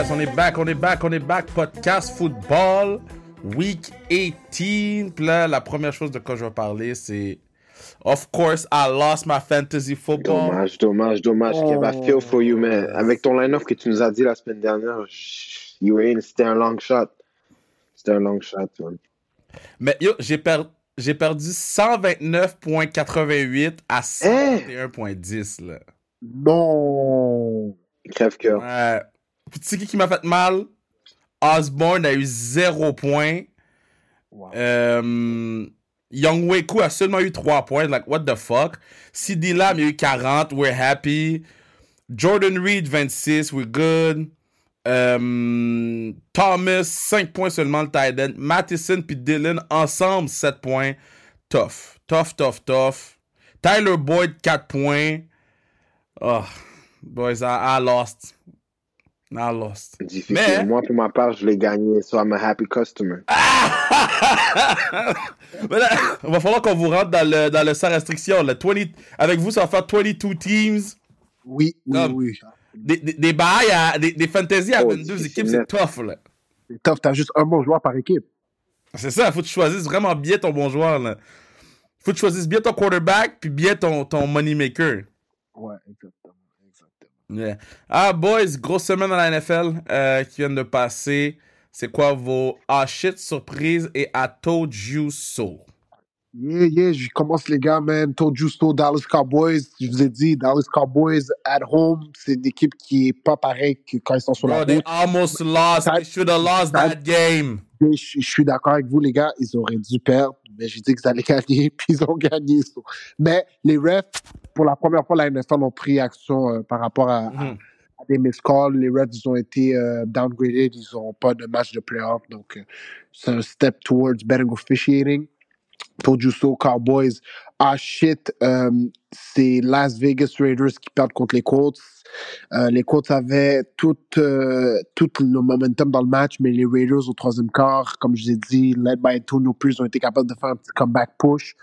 Yes, on est back, on est back, on est back. Podcast football, week 18. Puis là, la première chose de quoi je vais parler, c'est. Of course, I lost my fantasy football. Dommage, dommage, dommage. Oh. I feel for you, man. Avec ton line-up que tu nous as dit la semaine dernière, you were in, c'était un long shot. C'était un long shot, man. Mais yo, j'ai per- j'ai perdu 129,88 à 121,10 là. Non. Crève-cœur. Ouais. Puis tu sais qui qui m'a fait mal? Osborne a eu 0 points. Wow. Euh, Young Weku a seulement eu 3 points. Like, what the fuck? CD Lamb a eu 40. We're happy. Jordan Reed, 26. We're good. Euh, Thomas, 5 points seulement le tight end. Matheson puis Dylan, ensemble, 7 points. Tough. Tough, tough, tough. Tyler Boyd, 4 points. Oh, boys, I, I lost. I lost. Difficile. Mais- Moi, pour ma part, je l'ai gagné, so I'm a happy customer. Mais là, il va falloir qu'on vous rentre dans le, dans le sans restriction. là. 20, avec vous, ça va faire 22 teams. Oui, oui, Comme- oui. Des, des, des bails à, des, des fantasy à Oh, 22 difficile. équipes, c'est tough. Là. C'est tough, t'as juste un bon joueur par équipe. C'est ça, faut que tu choisisses vraiment bien ton bon joueur. Là. Faut que tu choisisses bien ton quarterback puis bien ton, ton money maker. Ouais, exactement. Yeah. Ah, boys, grosse semaine dans la NFL euh, qui vient de passer. C'est quoi vos ah shit surprise et I told you so? Yeah, yeah, je commence les gars, man. Told you so, Dallas Cowboys. Je vous ai dit, Dallas Cowboys at home, c'est une équipe qui est pas pareille que quand ils sont sur Bro, la they route. almost lost. They should have lost that game. Je, je suis d'accord avec vous, les gars. Ils auraient dû perdre, mais j'ai dit qu'ils allaient gagner, puis ils ont gagné. so. Mais les refs, pour la première fois, la NFL ont pris action euh, par rapport à, Mhm. à des miscalls. Les refs, ils ont été euh, downgraded. Ils n'ont pas de match de playoff. Donc, euh, c'est un step towards better officiating. Told you so, Cowboys. Ah shit, euh, c'est Las Vegas Raiders qui perdent contre les Colts. Euh, les Colts avaient tout, tout le momentum dans le match, mais les Raiders au troisième quart, comme je vous ai dit, led by Antonio Pierce, ont été capables de faire un petit comeback push.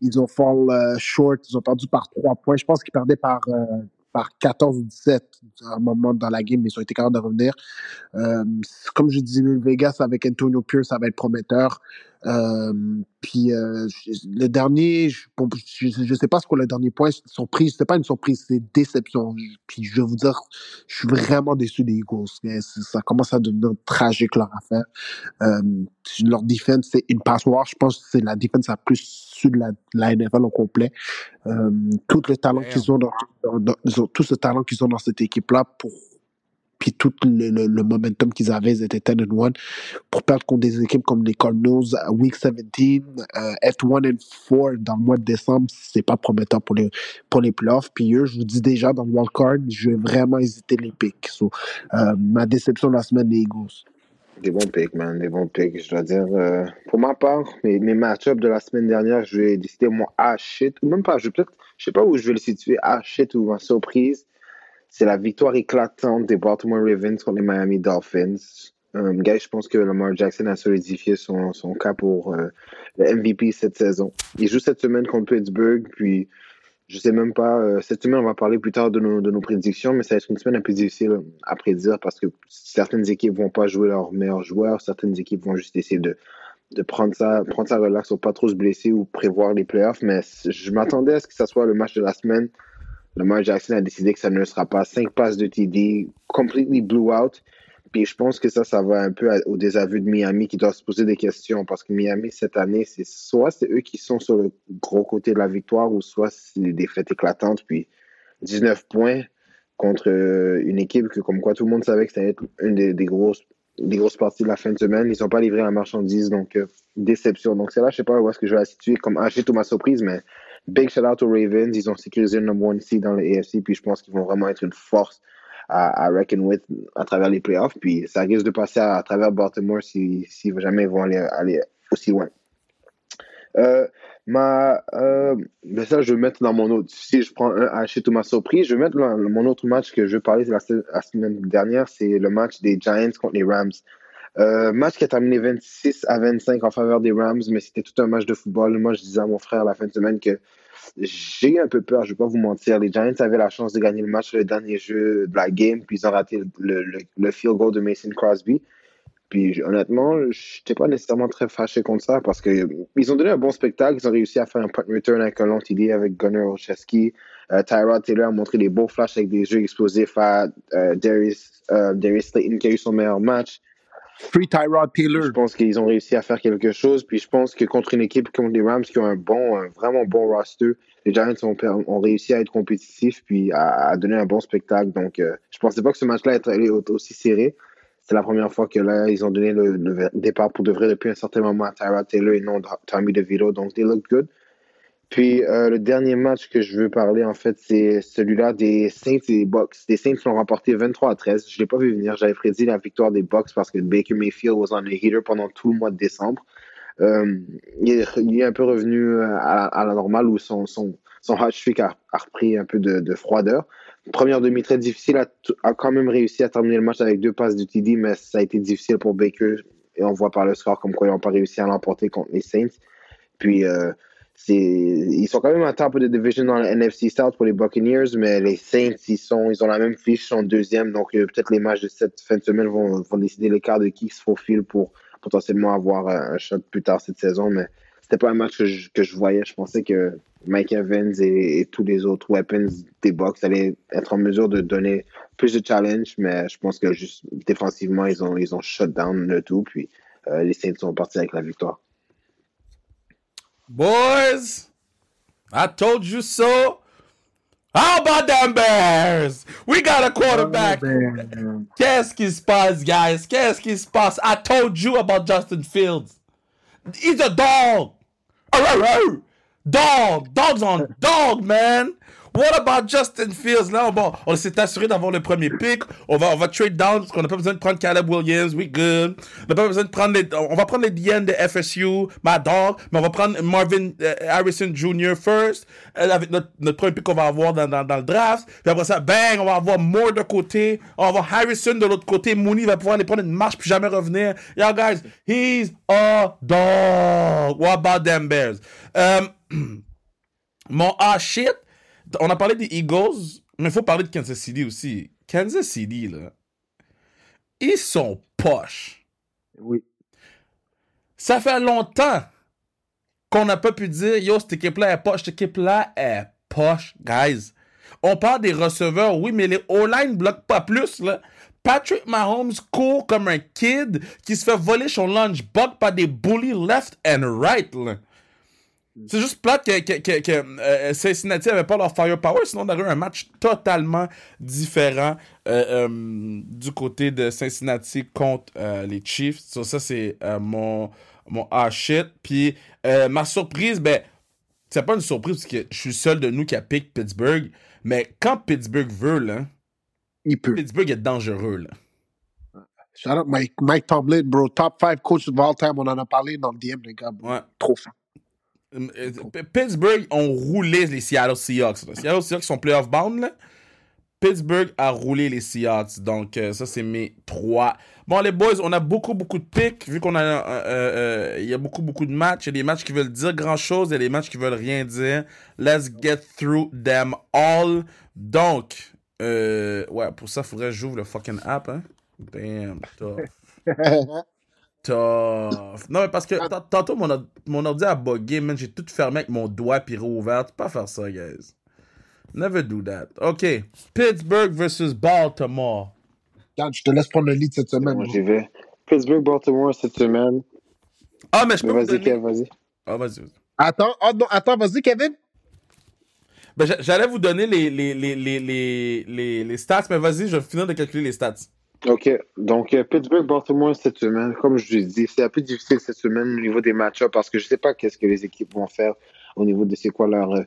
Ils ont fall euh, short, ils ont perdu par trois points. Je pense qu'ils perdaient par, euh, par 14 ou 17 à un moment dans la game, mais ils ont été capables de revenir. Euh, comme je dis, Vegas avec Antonio Pierce, ça va être prometteur. Puis euh, le dernier, je, bon, je, je sais pas ce qu'on le dernier point, surprise, c'est pas une surprise, c'est déception. Puis je vais vous dire, je suis vraiment déçu des Eagles. Ça commence à devenir tragique leur affaire. Euh, leur defense, c'est une passoire. Je pense que c'est la defense la plus su de la, la NFL au complet. Euh, tout le talent qu'ils ont dans, tout ce talent qu'ils ont dans cette équipe-là pour puis tout le, le, momentum qu'ils avaient, ils étaient 10 and 1 pour perdre contre des équipes comme les Cardinals à Week 17, euh, être 1 and 4 dans le mois de décembre, c'est pas prometteur pour les, pour les playoffs. Puis eux, je vous dis déjà, dans le wildcard, je vais vraiment hésiter les picks. Euh, ma déception de la semaine, les Eagles. Des bons picks, man. Des bons picks, je dois dire. Euh, pour ma part, mes, mes match-ups de la semaine dernière, je vais décider mon ah shit. Ou même pas, je vais peut-être, je sais pas où je vais le situer. Ah shit ou ma surprise. C'est la victoire éclatante des Baltimore Ravens contre les Miami Dolphins. Gars, je pense que Lamar Jackson a solidifié son, cas pour euh, le MVP cette saison. Il joue cette semaine contre Pittsburgh, puis je sais même pas. euh, cette semaine, on va parler plus tard de nos, prédictions, mais ça va être une semaine un peu difficile à prédire parce que certaines équipes vont pas jouer leurs meilleurs joueurs, certaines équipes vont juste essayer de, de prendre ça, prendre ça relax pour pas trop se blesser ou prévoir les playoffs. Mais je m'attendais à ce que ça soit le match de la semaine. Lamar Jackson a décidé que ça ne sera pas cinq passes de TD, completely blew out. Puis je pense que ça, ça va un peu au désaveu de Miami qui doit se poser des questions parce que Miami, cette année, c'est soit c'est eux qui sont sur le gros côté de la victoire ou soit c'est des défaites éclatantes. Puis 19 points contre euh, une équipe que, comme quoi, tout le monde savait que ça allait être une des, grosses, des grosses parties de la fin de semaine. Ils n'ont pas livré la marchandise, donc euh, déception. Donc c'est là, je sais pas où est-ce que je vais la situer comme ou ma surprise, mais big shout out aux Ravens. Ils ont sécurisé le number one seed dans le AFC, puis je pense qu'ils vont vraiment être une force à, à reckon with à travers les playoffs. Puis ça risque de passer à, travers Baltimore si, si jamais ils vont aller, aller aussi loin. Euh, ma, euh, mais ça, je vais mettre dans mon autre. Si je prends un ma surprise, je vais mettre mon autre match que je parler la, la semaine dernière, c'est le match des Giants contre les Rams. Euh, match qui a terminé 26 à 25 en faveur des Rams, mais c'était tout un match de football. Moi, je disais à mon frère la fin de semaine que j'ai eu un peu peur, je vais pas vous mentir. Les Giants avaient la chance de gagner le match le dernier jeu de la game, puis ils ont raté le field goal de Mason Crosby. Puis honnêtement, je n'étais pas nécessairement très fâché contre ça parce qu'ils ont donné un bon spectacle. Ils ont réussi à faire un punt return avec un long TD avec Gunnar Olszewski. Euh, Tyrod Taylor a montré des beaux flashs avec des jeux explosifs à euh, Darius, euh, Darius Slayton qui a eu son meilleur match. Free Tyrod Taylor. Je pense qu'ils ont réussi à faire quelque chose. Puis je pense que contre une équipe comme les Rams qui ont un bon, un vraiment bon roster, les Giants ont, réussi à être compétitifs puis à, donner un bon spectacle. Donc euh, je pensais pas que ce match-là allait être aussi serré. C'est la première fois que là, ils ont donné le, le, départ pour de vrai depuis un certain moment à Tyrod Taylor et non Tommy DeVito. Donc, they look good. Puis, euh, le dernier match que je veux parler, en fait, c'est celui-là des Saints et des Bucks. Les Saints l'ont remporté 23 à 13. Je ne l'ai pas vu venir. J'avais prédit la victoire des Bucks parce que Baker Mayfield was on the heater pendant tout le mois de décembre. Euh, il, est, un peu revenu à, à la normale où son, son, son a, a repris un peu de, de froideur première demi très difficile, a, a, quand même réussi à terminer le match avec deux passes de TD, mais ça a été difficile pour Baker. Et on voit par le score comme quoi ils n'ont pas réussi à l'emporter contre les Saints. Puis, euh, ils sont quand même en top de division dans la NFC South pour les Buccaneers, mais les Saints, ils, sont, ils ont la même fiche, ils sont deuxième. Donc, euh, peut-être les matchs de cette fin de semaine vont, vont décider l'écart de qui se faufile pour potentiellement avoir un shot plus tard cette saison. Mais c'était pas un match que je, que je voyais. Je pensais que Mike Evans et, tous les autres weapons des Bucks allaient être en mesure de donner plus de challenge, mais je pense que juste défensivement, ils ont, ils ont shut down le tout, puis euh, les Saints sont partis avec la victoire. Boys, I told you so. How about them Bears? We got a quarterback. Oh, Qu'est-ce qui guys? Se passe? I told you about Justin Fields. He's a dog. Dog, dogs on dog, man. What about Justin Fields? Là, bon, on s'est assuré d'avoir le premier pick. On va, on va trade down parce qu'on n'a pas besoin de prendre Caleb Williams. We good. On n'a pas besoin de prendre les, on va prendre les DN de FSU, my dog, mais on va prendre Marvin uh, Harrison Jr. first, euh, avec notre, notre premier pick qu'on va avoir dans, dans, dans, le draft. Puis après ça, bang, on va avoir Moore de côté. On va avoir Harrison de l'autre côté. Mooney va pouvoir aller prendre une marche puis jamais revenir. Yo, guys, he's a dog. What about them Bears? Um, mon ah shit, on a parlé des Eagles, mais il faut parler de Kansas City aussi. Kansas City, là, ils sont poches. Oui. Ça fait longtemps qu'on n'a pas pu dire, yo, cette équipe-là est poche, cette équipe-là est poche, guys. On parle des receveurs, oui, mais les O-line bloquent pas plus, là. Patrick Mahomes court comme un kid qui se fait voler son lunchbox par des bullies left and right, là. C'est juste plate que, que, que, que euh, Cincinnati n'avait pas leur firepower, sinon on aurait eu un match totalement différent euh, euh, du côté de Cincinnati contre les Chiefs. So, ça, c'est mon, mon ah shit. Puis ma surprise, ben, c'est pas une surprise parce que je suis seul de nous qui a pick Pittsburgh, mais quand Pittsburgh veut, là, Il peut. Pittsburgh est dangereux, là. Shout out Mike, Mike Tomlin, bro. Top 5 coach of all time. On en a parlé dans le DM, les gars. Ouais. Trop fort. Pittsburgh ont roulé les Seattle Seahawks. Les Seattle Seahawks sont playoff bound. Là. Pittsburgh a roulé les Seahawks. Donc, euh, ça, c'est mes trois. Bon, les boys, on a beaucoup, beaucoup de picks. Vu qu'on a. Euh, euh, il y a beaucoup, beaucoup de matchs. Il y a des matchs qui veulent dire grand chose. Il y a des matchs qui veulent rien dire. Let's get through them all. Donc, ouais, pour ça, il faudrait que j'ouvre le fucking app. Hein? Damn, tough. Non, mais parce que tantôt, mon, mon ordi a bugué, man. J'ai tout fermé avec mon doigt puis rouvert. Tu peux pas faire ça, guys. Never do that. OK. Pittsburgh versus Baltimore. Regarde, je te laisse prendre le lead cette semaine. Moi, j'y vais. Pittsburgh, Baltimore cette semaine. Ah, mais je peux Vas-y, donner... Kev, vas-y. Ah, vas-y. vas-y. Attends, oh, non, attends, vas-y, Kevin. Ben, j'allais vous donner les, les, les, les, les, les, les stats, mais vas-y, je vais finir de calculer les stats. OK. Donc, euh, Pittsburgh, Baltimore cette semaine, comme je l'ai dit, c'est un peu difficile cette semaine au niveau des match-ups parce que je sais pas qu'est-ce que les équipes vont faire au niveau de c'est quoi leur. euh,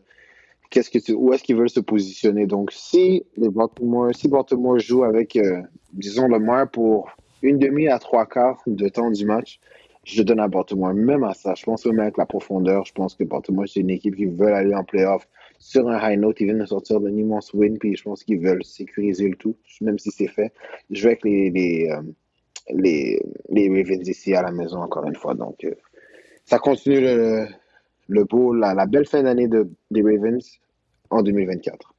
qu'est-ce que tu- où est-ce qu'ils veulent se positionner. Donc, si les Baltimore, si Baltimore joue avec, euh, disons, le moins pour une demi à trois quarts de temps du match, je donne à Baltimore. Même à ça, je pense même avec la profondeur, je pense que Baltimore, c'est une équipe qui veut aller en playoff sur un high note. Ils viennent de sortir d'un immense win, puis je pense qu'ils veulent sécuriser le tout, même si c'est fait. Je vais avec les, les, euh, les, les Ravens ici à la maison, encore une fois. Donc, euh, ça continue le, le beau, la, belle fin d'année de, des Ravens en 2024.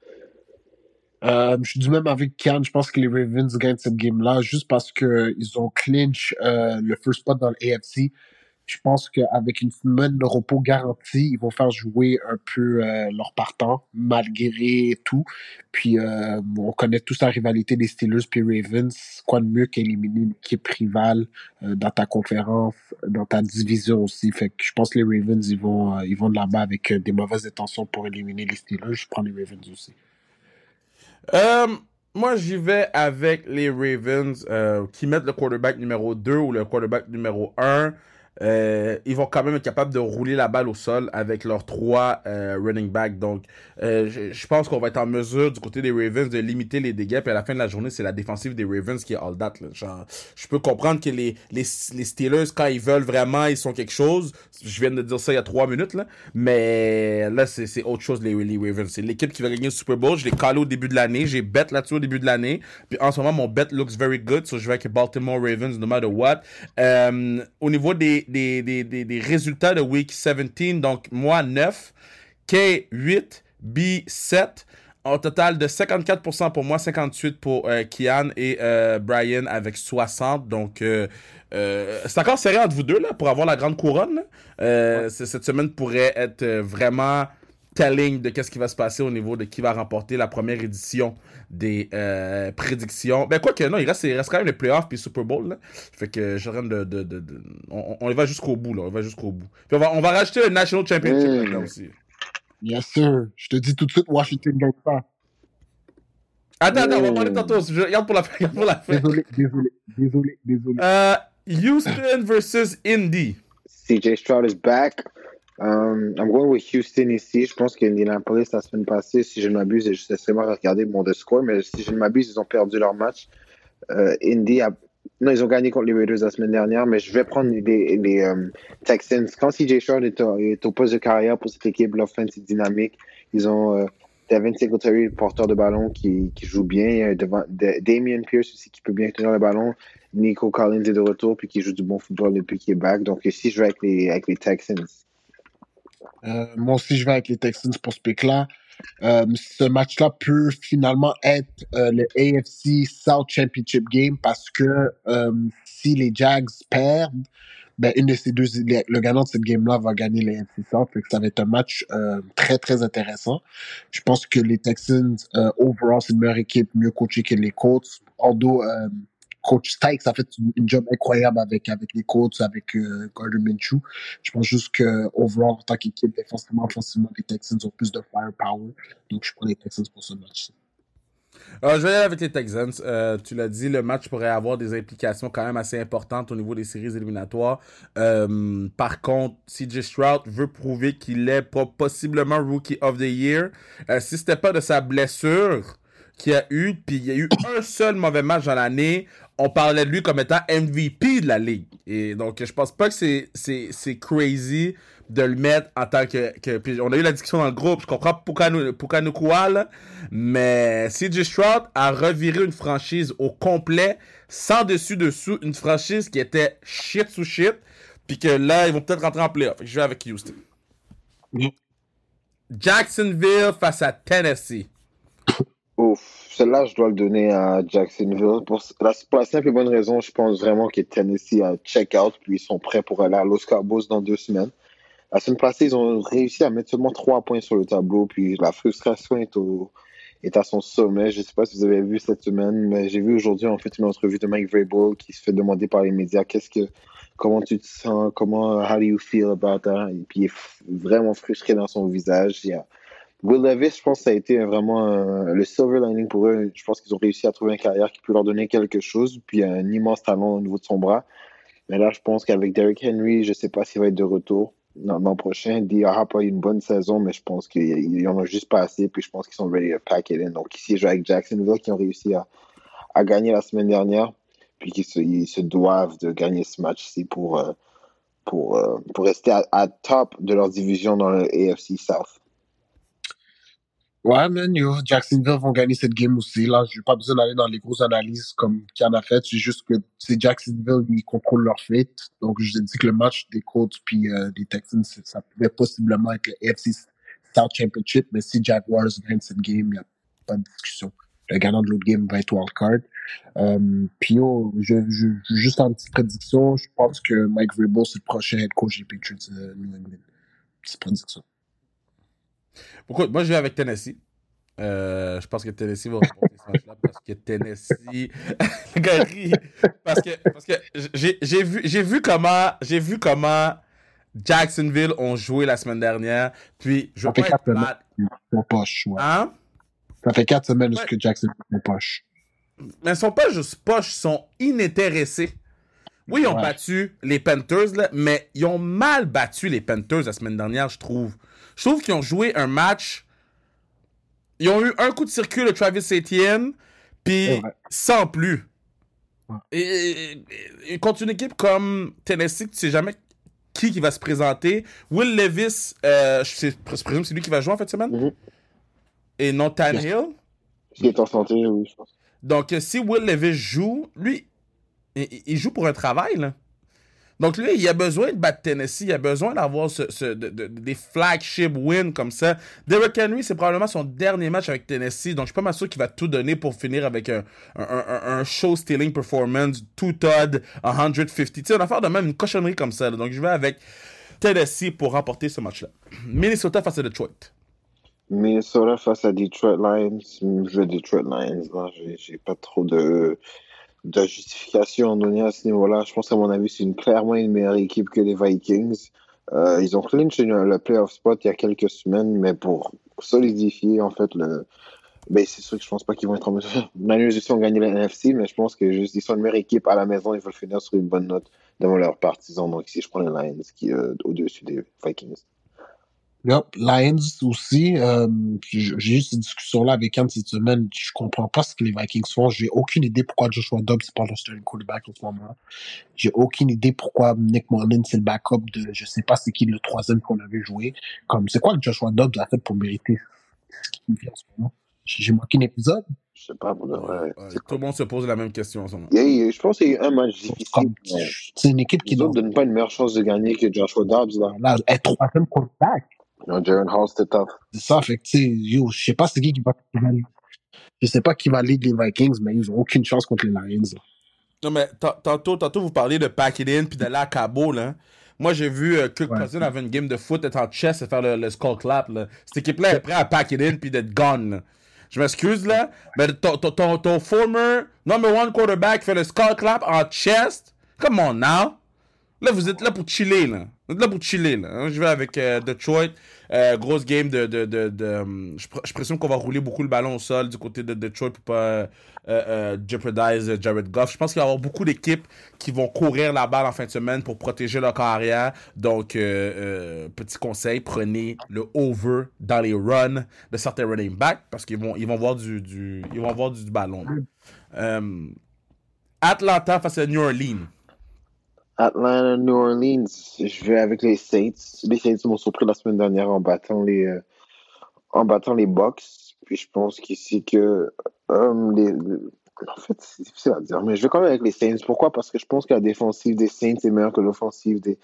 Euh, je suis du même avec Kian. Je pense que les Ravens gagnent cette game-là juste parce qu'ils ont clinch le first spot dans l'AFC. Je pense qu'avec une semaine de repos garantie, ils vont faire jouer un peu euh, leur partant, malgré tout. Puis, euh, on connaît tous la rivalité des Steelers puis Ravens. Quoi de mieux qu'éliminer une équipe rivale euh, dans ta conférence, dans ta division aussi? Fait que je pense que les Ravens, ils vont, ils vont de là-bas avec des mauvaises intentions pour éliminer les Steelers. Je prends les Ravens aussi. moi, j'y vais avec les Ravens qui mettent le quarterback numéro 2 ou le quarterback numéro 1. Euh, ils vont quand même être capables de rouler la balle au sol avec leurs trois euh, running backs. Donc, euh, je, pense qu'on va être en mesure du côté des Ravens de limiter les dégâts. Puis à la fin de la journée, c'est la défensive des Ravens qui est all that. Genre, je peux comprendre que les, les, les, Steelers, quand ils veulent vraiment, ils sont quelque chose. Je viens de dire ça il y a trois minutes. Là. Mais là, c'est autre chose, les, les Ravens. C'est l'équipe qui va gagner le Super Bowl. Je l'ai calé au début de l'année. J'ai bet là-dessus au début de l'année. Puis en ce moment, mon bet looks very good. So je vais avec Baltimore Ravens no matter what. au niveau des des, des, résultats de Week 17. Donc, moi, 9, K, 8, B, 7. En total de 54% pour moi, 58% pour euh, Kian et euh, Brian avec 60%. Donc, euh, c'est encore serré entre vous deux là, pour avoir la grande couronne. Cette semaine pourrait être vraiment telling de qu'est-ce qui va se passer au niveau de qui va remporter la première édition des euh, prédictions. Ben, quoi que non, il reste, il reste quand même les playoffs puis Super Bowl. Là. Fait que je de. de, de, de on, on, y va jusqu'au bout, là. On va jusqu'au bout. Puis on va, on va rajouter le National Championship là aussi. Yes, sir. Je te dis tout de suite, Washington gagne pas. Attends, attends, on va parler tantôt. Je regarde pour la fin. Pour la fin. Désolé, désolé, désolé, désolé. Euh, Houston versus Indy. CJ Stroud is back. Um, I'm going with Houston ici. Je pense qu'Indianapolis, la semaine passée, si je ne m'abuse, et je sais à regarder mon score, mais si je ne m'abuse, ils ont perdu leur match. Euh, Indy a... Non, ils ont gagné contre les Raiders la semaine dernière, mais je vais prendre les, les um, Texans. Quand CJ Stroud est, au poste de carrière pour cette équipe, l'offense est dynamique. Ils ont euh, Devin Singletary, porteur de ballon, qui, qui joue bien. Devant, Damien Pierce aussi, qui peut bien tenir le ballon. Nico Collins est de retour, puis qui joue du bon football depuis qu'il est back. Donc ici, je vais avec les, avec les Texans. Euh, moi aussi, je vais avec les Texans pour ce pick-là. Euh, ce match-là peut finalement être euh, le AFC South Championship Game parce que si les Jags perdent, ben, une de ces deux, le gagnant de cette game-là va gagner les AFC South. ça va être un match très, très intéressant. Je pense que les Texans, overall, c'est une meilleure équipe, mieux coachée que les Colts. Coach Stikes a fait une, job incroyable avec, avec les coachs, avec euh, Gardner. Je pense juste que, overall, en tant qu'équipe, défensivement, offensivement, les Texans ont plus de firepower. Donc, je prends les Texans pour ce match. Alors, je vais aller avec les Texans. Euh, tu l'as dit, le match pourrait avoir des implications quand même assez importantes au niveau des séries éliminatoires. Euh, par contre, CJ Stroud veut prouver qu'il est possiblement Rookie of the Year. Euh, si c'était pas de sa blessure qu'il a eu, puis il y a eu un seul mauvais match dans l'année, on parlait de lui comme étant MVP de la ligue. Et donc, je pense pas que c'est, c'est, crazy de le mettre en tant que, que puis on a eu la discussion dans le groupe, je comprends Pukanukua, là, mais CJ Stroud a reviré une franchise au complet, sans dessus-dessous, une franchise qui était shit sous shit, puis que là, ils vont peut-être rentrer en playoff. Je vais avec Houston. Jacksonville face à Tennessee. Celle-là, je dois le donner à Jacksonville. Pour la, simple et bonne raison, je pense vraiment que Tennessee a check-out, puis ils sont prêts pour aller à Los Cabos dans deux semaines. La semaine passée, ils ont réussi à mettre seulement trois points sur le tableau, puis la frustration est, au, est à son sommet. Je ne sais pas si vous avez vu cette semaine, mais j'ai vu aujourd'hui en fait une entrevue de Mike Vrabel qui se fait demander par les médias qu'est-ce que comment tu te sens, comment how do you feel about that, et puis il est vraiment frustré dans son visage. Il Will Levis, je pense que ça a été vraiment le silver lining pour eux. Je pense qu'ils ont réussi à trouver une carrière qui peut leur donner quelque chose, puis un immense talent au niveau de son bras. Mais là, je pense qu'avec Derrick Henry, je ne sais pas s'il va être de retour l'an prochain. D a pas eu une bonne saison, mais je pense qu'ils en ont juste pas assez, puis je pense qu'ils sont ready to pack it in. Donc ici, joue avec Jacksonville qui ont réussi à, à gagner la semaine dernière, puis qu'ils se, ils se doivent de gagner ce match-ci pour, euh, pour, euh, pour rester à, à top de leur division dans le AFC South. Ouais, man, yo, Jacksonville vont gagner cette game aussi. Là, je n'ai pas besoin d'aller dans les grosses analyses comme qu'il en a fait. C'est juste que c'est Jacksonville, ils contrôlent leur fate. Donc, je dis que le match des Colts puis euh, des Texans, ça pouvait possiblement être le AFC South Championship. Mais si Jaguars gagne cette game, il a pas de discussion. Le gagnant de l'autre game va être wildcard. Euh, puis, yo, je, je, juste en petite prédiction, je pense que Mike Vrabel, c'est le prochain head coach des Patriots de New England. Petite prédiction. Pourquoi? Moi, je vais avec Tennessee. Euh, je pense que Tennessee va remporter ce match-là parce que Tennessee. parce que, parce que j'ai vu, vu comment. J'ai vu comment Jacksonville ont joué la semaine dernière. Puis, je veux pas être plate. Poche, ouais. Hein? Ça fait quatre semaines ouais. que Jacksonville sont poche. Mais ils sont pas juste poche, ils sont inintéressés. Oui, ils ont battu les Panthers, là, mais ils ont mal battu les Panthers la semaine dernière, je trouve. Je trouve qu'ils ont joué un match. Ils ont eu un coup de circuit de Travis Etienne, puis sans plus. Et, contre une équipe comme Tennessee, tu sais jamais qui, qui va se présenter. Will Levis, euh, je, présume que c'est lui qui va jouer en fait semaine? Mm-hmm. Et non Tannehill. Il est en santé, oui, je pense. Donc, si Will Levis joue, lui, il, joue pour un travail, là. Donc lui, il a besoin de battre Tennessee, il a besoin d'avoir des flagship wins comme ça. Derrick Henry, c'est probablement son dernier match avec Tennessee, donc je suis pas sûr qu'il va tout donner pour finir avec un, show-stealing performance, two Todd, 150. Tu sais, on va faire de même une cochonnerie comme ça. Donc je vais avec Tennessee pour remporter ce match-là. Minnesota face à Detroit. Minnesota face à Detroit Lions. Je vais Detroit Lions. J'ai pas trop de de justification à donner à ce niveau-là. Je pense à mon avis, c'est une, clairement une meilleure équipe que les Vikings. Euh, ils ont clinché le playoff spot il y a quelques semaines, mais pour solidifier en fait le. Ben, c'est sûr que je pense pas qu'ils vont être en mesure. Niners aussi ont la NFC, mais je pense que juste ils sont une meilleure équipe à la maison, ils veulent finir sur une bonne note devant leurs partisans. Donc ici, je prends les Lions qui euh, au-dessus des Vikings. Yep. Lions aussi, euh, j'ai eu cette discussion-là avec Anne cette semaine. Je comprends pas ce que les Vikings font. J'ai aucune idée pourquoi Joshua Dobbs est pas le starting quarterback en ce moment. J'ai aucune idée pourquoi Nick Mullen c'est le backup de, je sais pas c'est qui le troisième qu'on avait joué. Comme, c'est quoi que Joshua Dobbs a fait pour mériter ce qu'il vit en ce moment? J'ai manqué un épisode? Je sais pas, pour de vrai. tout le monde se pose la même question en ce moment. je pense qu'il y a eu un match difficile. C'est une équipe qui ne donne pas une meilleure chance de gagner que Joshua Dobbs. Là, là elle est troisième quarterback. Non, Jaren Hall, c'était tough. C'est ça, fait que, tu sais, yo, je sais pas c'est qui qui va. Je sais pas qui va lead les Vikings, mais ils ont aucune chance contre les Lions. Non, mais tantôt, tantôt, vous parliez de pack it in puis de la cabo, là. Moi, j'ai vu euh, Kirk ouais. Cousin avait une game de foot, être en chess et faire le, skull clap, là. Cette équipe-là est prête à pack it in puis d'être gone, là. Je m'excuse, là, mais ton, ton, ton, former number one quarterback fait le skull clap en chest? Come on now. Là, vous êtes là pour chiller, là. Vous êtes là pour chiller, là. Hein. Je vais avec euh, Detroit. Euh, grosse game de. de, de, de hum, je, je, présume qu'on va rouler beaucoup le ballon au sol du côté de Detroit pour pas euh, euh jeopardize Jared Goff. Je pense qu'il va y avoir beaucoup d'équipes qui vont courir la balle en fin de semaine pour protéger leur carrière. Donc, petit conseil, prenez le over dans les runs de certains running backs parce qu'ils vont, ils vont voir du, du, ils vont voir du, ballon. Hum, Atlanta face à New Orleans. Atlanta, New Orleans, je vais avec les Saints. Les Saints m'ont surpris la semaine dernière en battant les, euh, en battant les Bucks. Puis je pense qu'ici que, euh, en fait, c'est difficile à dire, mais je vais quand même avec les Saints. Pourquoi? Parce que je pense que la défensive des Saints est meilleure que l'offensive des,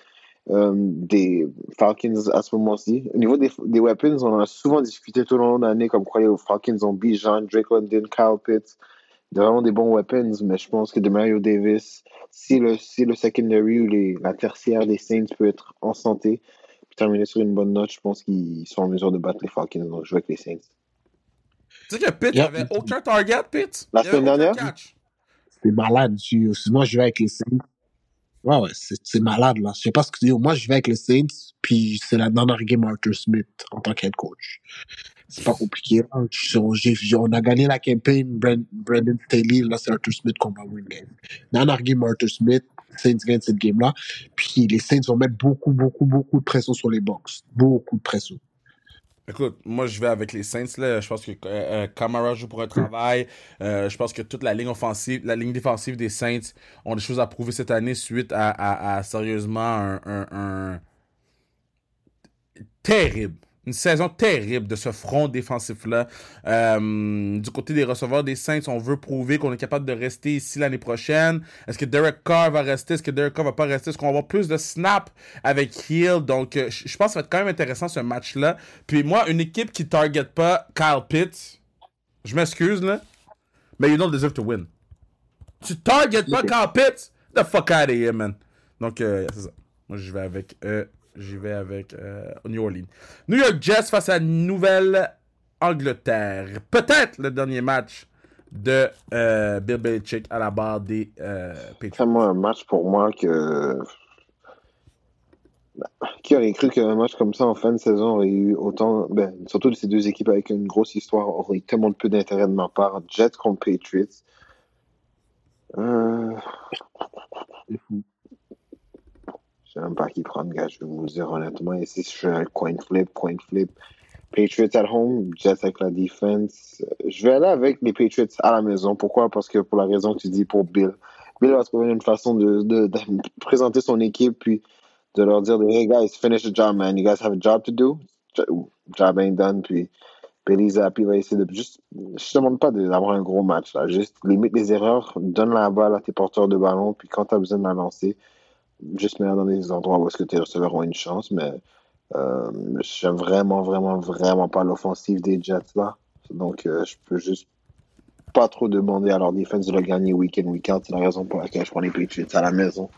euh, des Falcons à ce moment-ci. Au niveau des, des weapons, on en a souvent discuté tout au long de l'année, comme quoi les Falcons ont Bijan, Drake London, Kyle Pitts vraiment des bons weapons, mais je pense que de Mario Davis, si le, si le secondary ou les, la tertiaire des Saints peut être en santé, puis terminer sur une bonne note, je pense qu'ils sont en mesure de battre les Falcons. Donc, je joue avec les Saints. Tu sais que Pitt yep. avait aucun target, Pitt? La semaine dernière? C'est malade. Moi, je vais avec les Saints. Ouais, ouais, c'est malade, là. Je sais pas ce que tu dis. Moi, je vais avec les Saints, puis c'est la dernière game Arthur Smith en tant qu'head coach c'est pas compliqué. Hein. On a gagné la campagne, Brandon Staley, là c'est Arthur Smith qu'on va win game. Dans la Arthur Smith, Saints gagne cette game-là. Puis les Saints vont mettre beaucoup, beaucoup, beaucoup de pression sur les box. Beaucoup de pression. Écoute, moi je vais avec les Saints là. Je pense que euh, Camara joue pour un travail. Euh, je pense que toute la ligne offensive, la ligne défensive des Saints ont des choses à prouver cette année suite à, à, sérieusement un, un, terrible une saison terrible de ce front défensif-là. Euh, du côté des receveurs des Saints, on veut prouver qu'on est capable de rester ici l'année prochaine. Est-ce que Derek Carr va rester? Est-ce que Derek Carr va pas rester? Est-ce qu'on va avoir plus de snaps avec Hill? Donc, euh, je pense que ça va être quand même intéressant ce match-là. Puis moi, une équipe qui target pas Kyle Pitts, je m'excuse, là, mais you don't deserve to win. Tu target pas Kyle Pitts? The fuck out of here, man. Donc, euh, c'est ça. Moi, je vais avec J'y vais avec euh, New Orleans. New York Jets face à Nouvelle-Angleterre. Peut-être le dernier match de euh, Bill Belichick à la barre des euh, Patriots. C'est un match pour moi que. Qui aurait cru qu'un match comme ça en fin de saison aurait eu autant. Ben, surtout de ces deux équipes avec une grosse histoire aurait eu tellement peu d'intérêt de ma part. Jets contre Patriots. Euh... C'est fou. Sais même pas qui prendre, gars. Je vais vous le dire honnêtement. Ici, je fais un coin flip, coin flip. Patriots at home, Jets avec la defense. Je vais aller avec les Patriots à la maison. Pourquoi? Parce que pour la raison que tu dis pour Bill. Bill va trouver une façon de, de, de, présenter son équipe puis de leur dire Hey guys, finish the job, man. You guys have a job to do? Job ain't done. Puis Billy Zappi va essayer de juste. Je te demande pas d'avoir un gros match. Là. Juste limite les erreurs, donne la balle à tes porteurs de ballon, puis quand tu as besoin de la lancer, juste mettre dans des endroits où est-ce que tes receveurs ont une chance, mais euh, j'aime vraiment, vraiment, vraiment pas l'offensive des Jets là. Donc, euh, je peux juste pas trop demander à leur défense de le gagner week-end, week-end. C'est la raison pour laquelle je prends les Patriots à la maison.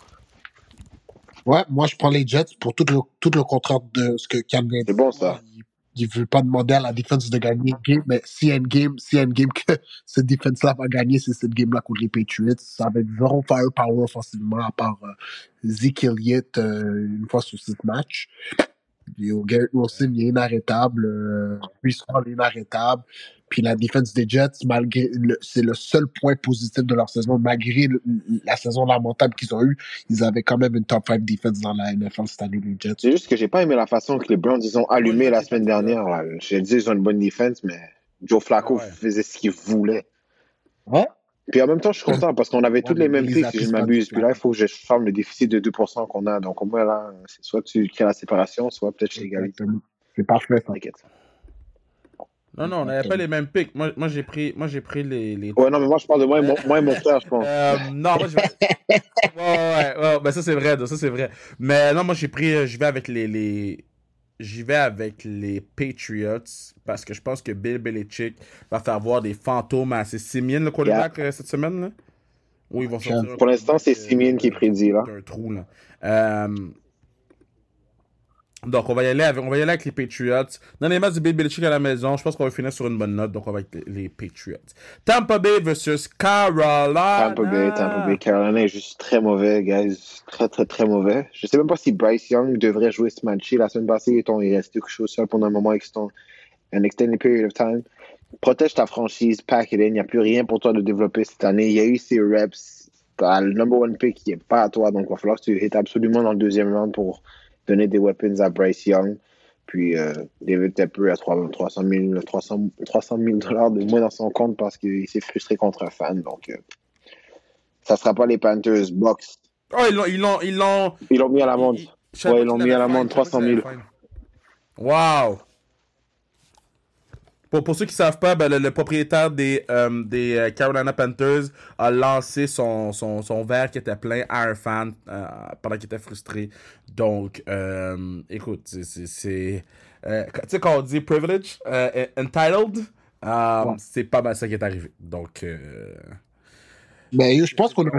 Ouais, moi, je prends les Jets pour tout le, tout le contraire de ce que Cam C'est bon, ça il veut pas demander à la défense de gagner une game, mais s'il y a une game, s'il y a une game que cette défense-là va gagner, c'est cette game-là contre les Patriots. Ça va être zéro firepower offensivement, à part euh, Zeke Elliott euh, une fois sur match. Garrett Wilson, il est inarrêtable. Euh, Chris est inarrêtable. Puis la défense des Jets, malgré c'est le seul point positif de leur saison, malgré la saison lamentable qu'ils ont eue, ils avaient quand même une top 5 défense dans la NFL cette année, les Jets. C'est juste que j'ai pas aimé la façon que les Browns ils ont allumé la semaine dernière. J'ai dit qu'ils ont une bonne défense, mais Joe Flacco faisait ce qu'il voulait. Ouais. Puis en même temps, je suis content parce qu'on avait toutes les mêmes prix, si je m'abuse. Puis là, il faut que je ferme le déficit de 2% qu'on a. Donc au moins là, c'est soit tu crées la séparation, soit peut-être je C'est parfait. T'inquiète. Non, non, on n'avait pas les mêmes pics. Moi, moi j'ai pris, moi, j'ai pris les, les, Ouais, non, mais moi, je parle de moi et mon, moi et mon frère, je pense. Euh, non, moi, je vais... ouais, ouais, ouais, ben ça, c'est vrai, ça, c'est vrai. Mais non, moi, j'ai pris, euh, je vais avec les, les... J'y vais avec les Patriots parce que je pense que Bill Belichick va faire voir des fantômes à ses Simeon, le quarterback, yeah. cette semaine, là? Oui, ils vont sortir. Pour l'instant, c'est Simeon qui est prédit, là. Un trou, là. Euh... Donc, on va, y aller avec, on va y aller avec les Patriots. Dans les matchs de Bill Belichick à la maison, je pense qu'on va finir sur une bonne note. Donc, on va avec les, Patriots. Tampa Bay versus Carolina. Tampa Bay, Tampa Bay. Carolina est juste très mauvais, guys. Très, très, très mauvais. Je sais même pas si Bryce Young devrait jouer ce match. La semaine passée, il est resté couché au sol pendant un moment avec son un extended period of time. Protège ta franchise, pack it in. Il n'y a plus rien pour toi de développer cette année. Il y a eu ses reps. Le number one pick qui n'est pas à toi. Donc, il va falloir que tu hit absolument dans le deuxième round pour donner des weapons à Bryce Young. Puis euh, David Tepper à 300 000, 300, 300 000 dollars de moins dans son compte parce qu'il s'est frustré contre un fan. Donc, euh, ça ne sera pas les Panthers box. Oh, ils l'ont. Ils l'ont, ils l'ont, ils l'ont mis à l'amende. Ouais, ils l'ont mis à l'amende 300 000. Wow! Pour, pour ceux qui ne savent pas, ben, le, le, propriétaire des, euh, des euh, Carolina Panthers a lancé son, son, son, verre qui était plein à un fan euh, pendant qu'il était frustré. Donc, écoute, c'est. Tu sais, quand on dit privilege, entitled, ouais. c'est pas mal ça qui est arrivé. Donc. Mais ben, je pense qu'on a.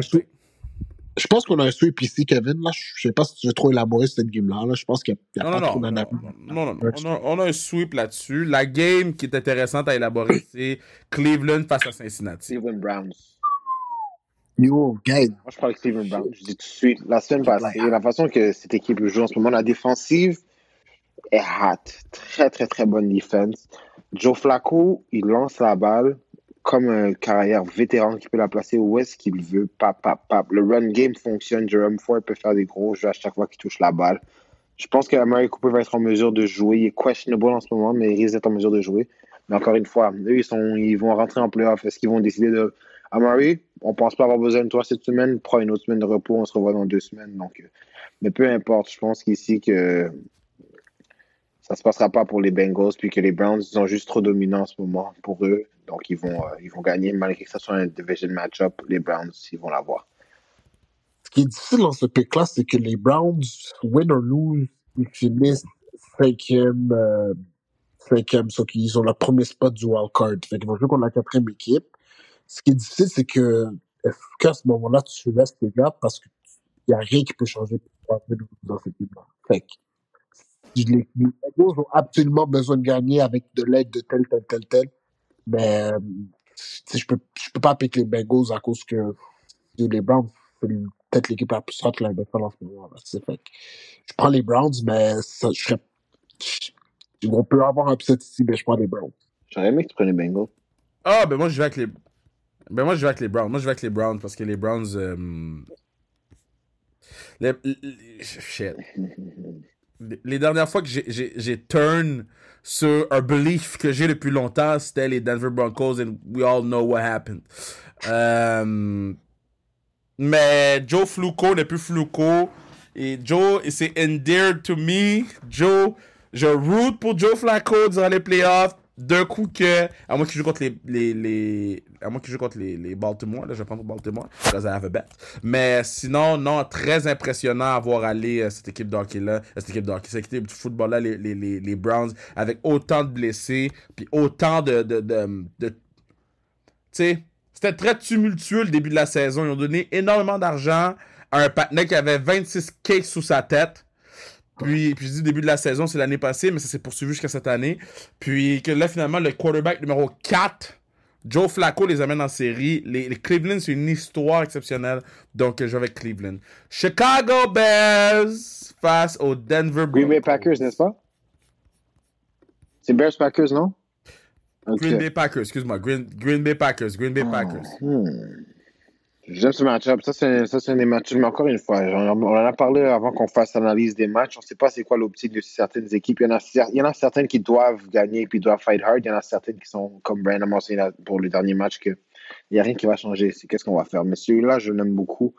Je pense qu'on a un sweep ici, Kevin. Là, je sais pas si tu veux trop élaborer cette game-là. Là. Je pense qu'il n'y a, non, pas non, trop non, non, non, non. On a, on a, un sweep là-dessus. La game qui est intéressante à élaborer, c'est Cleveland face à Cincinnati. Cleveland Browns. Yo, guys. Moi, je parle de Cleveland Browns. Je dis tout de suite, la semaine passée, la façon que cette équipe joue en ce moment, la défensive est hot. Très, très, très bonne défense. Joe Flacco, il lance la balle comme un carrière vétéran qui peut la placer où est-ce qu'il veut. Pap, pap, pap. Le run game fonctionne. Jerome Ford peut faire des gros jeux à chaque fois qu'il touche la balle. Je pense que Murray Cooper va être en mesure de jouer. Il est questionable en ce moment, mais il risque d'être en mesure de jouer. Mais encore une fois, eux, ils, sont, ils vont rentrer en playoff. Est-ce qu'ils vont décider de. Amari, on pense pas avoir besoin de toi cette semaine. Prends une autre semaine de repos. On se revoit dans deux semaines. Donc, mais peu importe. Je pense qu'ici, que ça se passera pas pour les Bengals, puis que les Browns sont juste trop dominants en ce moment pour eux. Donc, ils vont, euh, ils vont gagner, malgré que ce soit un division match-up. Les Browns, ils vont l'avoir. Ce qui est difficile dans ce pic-là, c'est que les Browns, win or lose, ils finissent cinquième, euh, cinquième, sauf qu'ils ont le premier spot du wild card. Fait qu'ils vont jouer contre la quatrième équipe. Ce qui est difficile, c'est que, qu'à ce moment-là, tu laisses les gars parce qu'il n'y a rien qui peut changer pour dans cette équipe-là? Les, les Bengals ont absolument besoin de gagner avec de l'aide de tel, tel, tel, tel. Mais, euh, je peux, je peux pas piquer les Bengals à cause que les Browns, c'est peut-être l'équipe la plus forte de la NFL en ce moment. Là, tu sais. fait je prends les Browns, mais ça, je serais, je- on peut avoir un upset ici, mais je prends les Browns. J'aurais aimé que tu prennes les Bengals. Ah, ben moi, je vais avec les. Ben moi, je vais avec les Browns. Moi, je vais avec les Browns parce que les Browns. euh, les- les- Shit. Les dernières fois que j'ai- turn sur un belief que j'ai depuis longtemps, c'était les Denver Broncos, and we all know what happened. Euh, mais Joe Fluco n'est plus Fluco. Et Joe, c'est endeared to me. Joe, je root pour Joe Flacco durant les playoffs. D'un coup que, à moins qu'il joue contre les, les, les à moins qu'il joue contre les, les Baltimore, là, je vais prendre Baltimore, because I have a. Mais sinon, non, très impressionnant à voir aller euh, cette équipe de hockey-là, euh, cette équipe de hockey, cette équipe de football-là, les, les, les, les Browns, avec autant de blessés, puis autant de, de, de, tu sais, c'était très tumultueux le début de la saison. Ils ont donné énormément d'argent à un partenaire qui avait 26 cakes sous sa tête. Puis, puis je dis début de la saison, c'est l'année passée, mais ça s'est poursuivi jusqu'à cette année. Puis que là, finalement, le quarterback numéro 4, Joe Flacco, les amène en série. Les, les Cleveland, c'est une histoire exceptionnelle. Donc, je vais avec Cleveland. Chicago Bears face aux Denver Green Bay Broncos. Packers, n'est-ce pas? C'est Bears Packers, non? Green Bay Packers, excuse-moi. Green, Green Bay Packers. Green Bay Packers. Hmm. J'aime ce match-up. Ça, c'est un des matchs. Mais encore une fois, on en a parlé avant qu'on fasse l'analyse des matchs. On ne sait pas c'est quoi l'optique de certaines équipes. Il y, en a, il y en a certaines qui doivent gagner puis doivent fight hard. Il y en a certaines qui sont, comme a mentionné pour le dernier match, qu'il n'y a rien qui va changer. C'est qu'est-ce qu'on va faire? Mais celui-là, je l'aime beaucoup.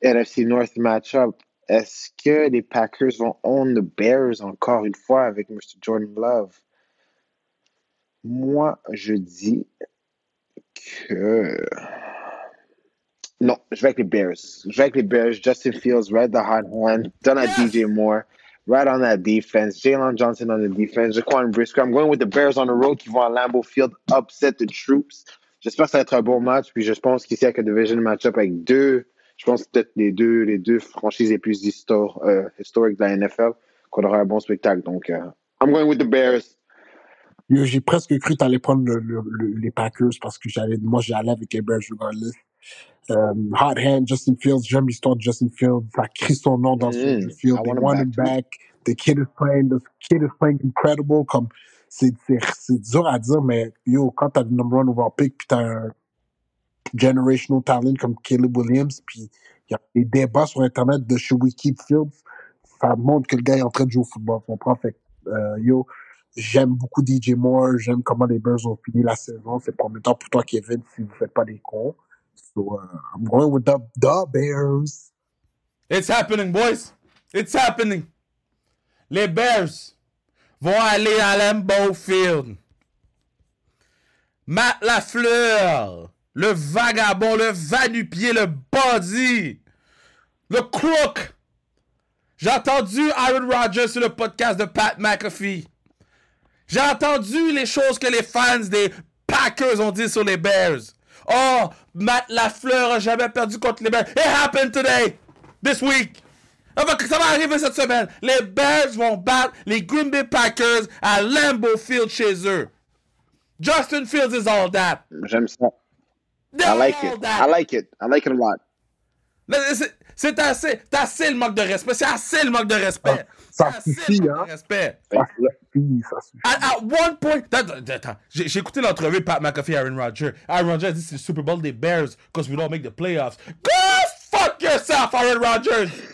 NFC North match-up. Est-ce que les Packers vont own the Bears encore une fois avec Mr. Jordan Love? Moi, je dis que. Non, je vais avec les Bears. Je vais avec les Bears. Justin Fields, right the hot hand. Done at DJ Moore. Right on that defense. Jalen Johnson on the defense. Jaquan Briscoe. I'm going with the Bears on the road qui vont à Lambeau Field upset the troops. J'espère que ça va être un bon match. Puis je pense qu'ici, avec un division match-up avec deux, je pense peut-être les deux, les deux franchises les plus histor- euh, historiques de la NFL, qu'on aura un bon spectacle. Donc, euh, I'm going with the Bears. J'ai presque cru que t'allais prendre le- le- le- les Packers parce que j'allais, moi, j'allais avec les Bears regardless. Euh, hot hand, Justin Fields, j'aime l'histoire de Justin Fields. Ça crie son nom dans ce field. I They want him back. The kid is playing, the kid is playing incredible. Comme, c'est, dur à dire, mais yo, quand t'as le number one overall pick puis t'as un generational talent comme Caleb Williams puis il y a des débats sur Internet de should we keep Fields, ça montre que le gars est en train de jouer au football. Comprends? Fait euh, yo, j'aime beaucoup DJ Moore, j'aime comment les Bears ont fini la saison. C'est temps pour toi, Kevin, si vous faites pas des cons. So, uh, I'm going with the, Bears. It's happening, boys. It's happening. Les Bears vont aller à Lambeau Field. Matt Lafleur, le vagabond, le va-nu-pied, le bandit, le crook. J'ai entendu Aaron Rodgers sur le podcast de Pat McAfee. J'ai entendu les choses que les fans des Packers ont dit sur les Bears. Oh, Matt Lafleur a jamais perdu contre les Bears. It happened today. This week. Ça va, arriver cette semaine. Les Bears vont battre les Green Bay Packers à Lambeau Field chez eux. Justin Fields is all that. J'aime ça. They're I like it. that. I like it. I like it a lot. C'est assez, c'est assez le manque de respect. C'est assez le manque de respect. ça C'est assez suffit, le manque hein. de respect. Ça suffit, ça suffit. At, at one point, attends, attends, j'ai j'ai écouté l'entrevue de Pat McAfee et Aaron Rodgers. Aaron Rodgers a dit c'est le Super Bowl des Bears because we don't make the playoffs. Go fuck yourself, Aaron Rodgers.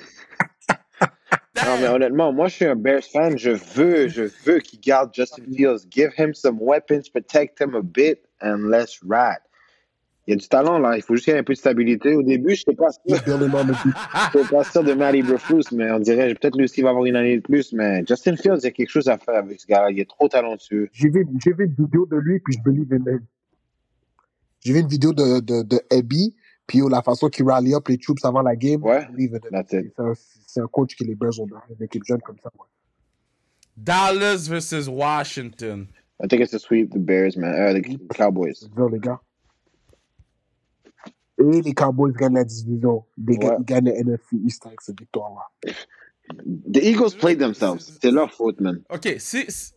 Non, mais honnêtement, moi, je suis un Bears fan. Je veux, je veux qu'il garde Justin Fields. Give him some weapons, protect him a bit, and let's ride. Il y a du talent, là. Il faut juste qu'il y ait un peu de stabilité. Au début, je n'étais pas sûr. Pas sûr de Matty Burfus, mais on dirait peut-être lui aussi va avoir une année de plus. Mais Justin Fields, il y a quelque chose à faire avec ce gars-là. Il est trop talentueux. J'ai vu, j'ai vu une vidéo de lui, puis je believe in him. J'ai vu une vidéo de, de, de Abby, puis la façon qu'il rally up les troops avant la game. Ouais. C'est un, coach que les Bears ont besoin, une équipe jeune comme ça. Ouais. Dallas versus Washington. I think it's a sweep, the Bears, man. Uh, the Cowboys. Les gars. Et les Cowboys gagnent la division. Ils gagnent, Ouais. ils gagnent le NFC East avec cette victoire-là. The Eagles played themselves. C'est leur faute, man. Ok, si. si-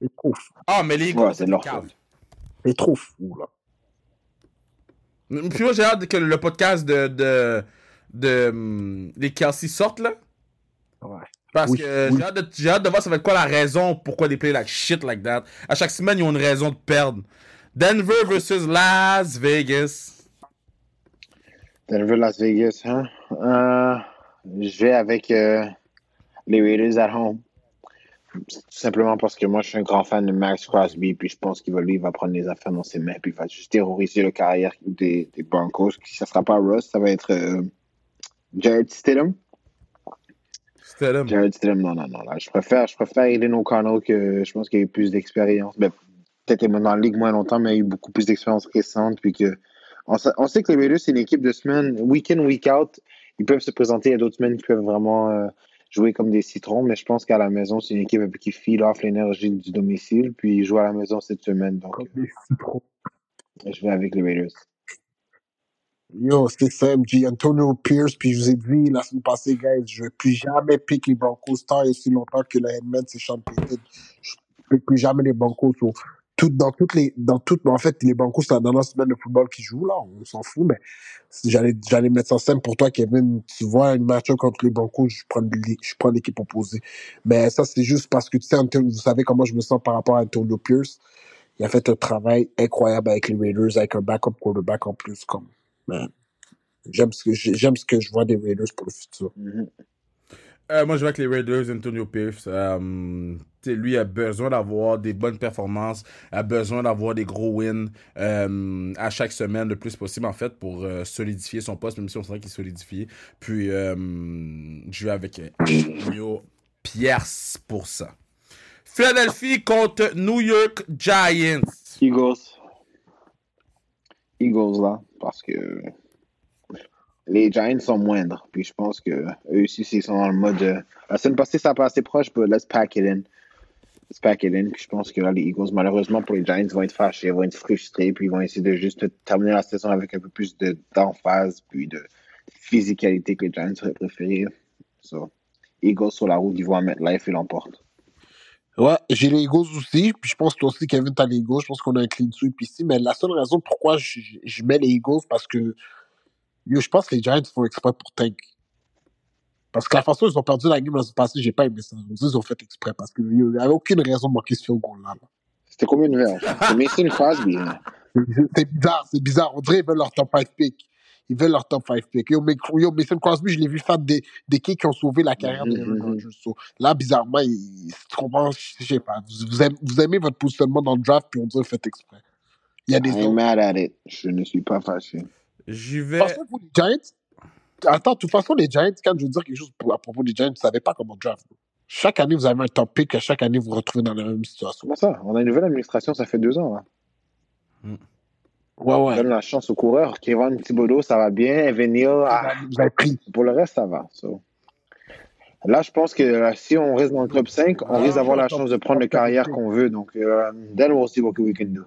C'est trop fou. Ah, mais les Ouais, gars, c'est leur cave. faute. C'est trop fou, là. Puis moi, j'ai hâte que le podcast de. de, de hum, les Kelsey sorte, là. Ouais. Parce Oui, que oui. j'ai hâte, de- j'ai hâte de voir ça va être quoi la raison pourquoi they play like shit like that. À chaque semaine, ils ont une raison de perdre. Denver versus Las Vegas. Denver, Las Vegas, hein? Euh, je vais avec euh, les Raiders at home. Tout simplement parce que moi, je suis un grand fan de Max Crosby, puis je pense qu'il va, lui, il va prendre les affaires dans ses mains, puis il va juste terroriser le carrière des, des Broncos. Ça sera pas Russ, ça va être euh, Jared Stidham. Là. Jared Stidham, non, non, non. Là, je préfère, je préfère Aiden O'Connell, que je pense qu'il a plus d'expérience. Ben, peut-être est dans la ligue moins longtemps, mais a eu beaucoup plus d'expérience récente, puis que on sait, on sait que les Raiders, c'est une équipe de semaine, week in, week out. Ils peuvent se présenter. Il y a d'autres semaines qui peuvent vraiment euh, jouer comme des citrons, mais je pense qu'à la maison, c'est une équipe qui feed off l'énergie du domicile, puis ils jouent à la maison cette semaine. Donc, Comme des citrons. euh, je vais avec les Raiders. Yo, c'est ça, MJ. Antonio Pierce, puis je vous ai dit la semaine passée, guys, je ne vais plus jamais pick les Broncos tant et aussi longtemps que le headman, c'est Sean Payton. Je ne pick plus jamais les Broncos. So, tout, dans toutes les, dans toutes, en fait, les Broncos, c'est la dernière semaine de football qui joue, là, on s'en fout, mais j'allais, j'allais mettre ça simple pour toi, Kevin. Tu vois une match contre les Broncos, je prends, je prends l'équipe opposée. Mais ça, c'est juste parce que, tu sais, vous savez comment je me sens par rapport à Antonio Pierce. Il a fait un travail incroyable avec les Raiders, avec un backup quarterback en plus, comme, man. J'aime ce que j'aime ce que je vois des Raiders pour le futur. Mhm. Euh, moi, je vais avec les Raiders, Antonio Pierce. Euh, lui a besoin d'avoir des bonnes performances, a besoin d'avoir des gros wins euh, à chaque semaine le plus possible, en fait, pour solidifier son poste, même si on sait qu'il est solidifié. Puis, je vais avec Antonio Pierce pour ça. Philadelphie contre New York Giants. Eagles. Eagles, là, parce que les Giants sont moindres. Puis je pense que eux aussi, ils sont dans le mode. euh, la semaine passée, ça a pas assez proche, but let's pack it in. Let's pack it in. Puis je pense que là, les Eagles, malheureusement pour les Giants, vont être fâchés, vont être frustrés, puis ils vont essayer de juste terminer la saison avec un peu plus de- d'emphase, puis de physicalité que les Giants auraient préféré. So, Eagles sur la route, ils vont mettre life et l'emportent. Ouais, j'ai les Eagles aussi. Puis je pense que toi aussi, Kevin, t'as les Eagles. Je pense qu'on a un clean sweep ici. Mais la seule raison pourquoi je- je mets les Eagles, parce que yo, je pense que les Giants font exprès pour tank. Parce que la façon dont ils ont perdu la game dans le passé, j'ai pas aimé ça. Ils ont fait exprès. Parce qu'il n'y avait aucune raison de manquer ce field goal-là. là. C'était combien de verges? C'est Mason Crosby. hein. C'est- bizarre, c'est bizarre. On dirait qu'ils veulent leur top 5 pick. Ils veulent leur top 5 pick. Yo, Mc- yo, Mason Crosby, je l'ai vu faire des, des kicks qui ont sauvé la carrière de Aaron mhm. Rodgers. So, là, bizarrement, il, comprends, je sais pas. Vous, aimez, vous aimez votre positionnement dans le draft, puis on dirait faites exprès. Il y a des I'm autres. mad at it. Je ne suis pas fâché. J'y De vais. toute façon, vous, les Giants, attends, de toute façon, les Giants, quand je veux dire quelque chose pour- à propos des Giants, vous ne savez pas comment draft. Chaque année, vous avez un top pick, et chaque année, vous vous retrouvez dans la même situation. Comment ça? On a une nouvelle administration, ça fait deux ans. Hein. Ouais, On ouais. donne la chance aux coureurs. Kevin Thibodeau, ça va bien. Vous ah, pris. pour le reste, ça va. So. Là, je pense que euh, si on reste dans le top 5, on Ah, risque d'avoir la chance de prendre top carrière qu'on veut. Donc, euh, then we'll see what we can do.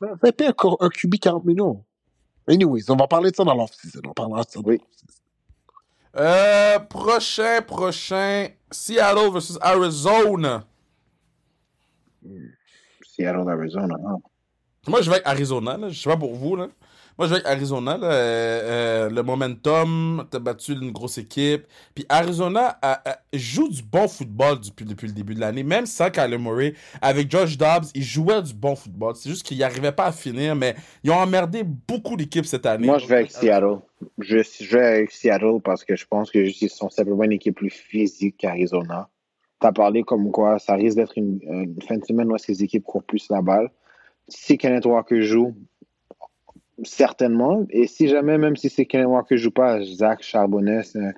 Payé un, QB 40 millions. Anyways, on va parler de ça dans l'off-season. On parlera de ça dans Oui. Euh, prochain, prochain. Seattle versus Arizona. Seattle, Arizona. hein. Moi, je vais avec Arizona. Là. Je sais pas pour vous. Là. Moi, je vais avec Arizona. Euh, euh, le momentum, t'as battu une grosse équipe. Puis Arizona joue du bon football depuis, depuis le début de l'année. Même sans Kyler Murray, avec Josh Dobbs, ils jouaient du bon football. C'est juste qu'ils n'arrivaient pas à finir, mais ils ont emmerdé beaucoup d'équipes cette année. Moi, je vais avec Seattle. Je, vais avec Seattle parce que je pense que ils sont simplement une équipe plus physique qu'Arizona. Tu as parlé comme quoi ça risque d'être une, une fin de semaine où ces équipes courent plus la balle. si Kenneth Walker joue, certainement. Et si jamais, même si c'est Kenneth Walker joue pas, Zach Charbonnet, c'est un,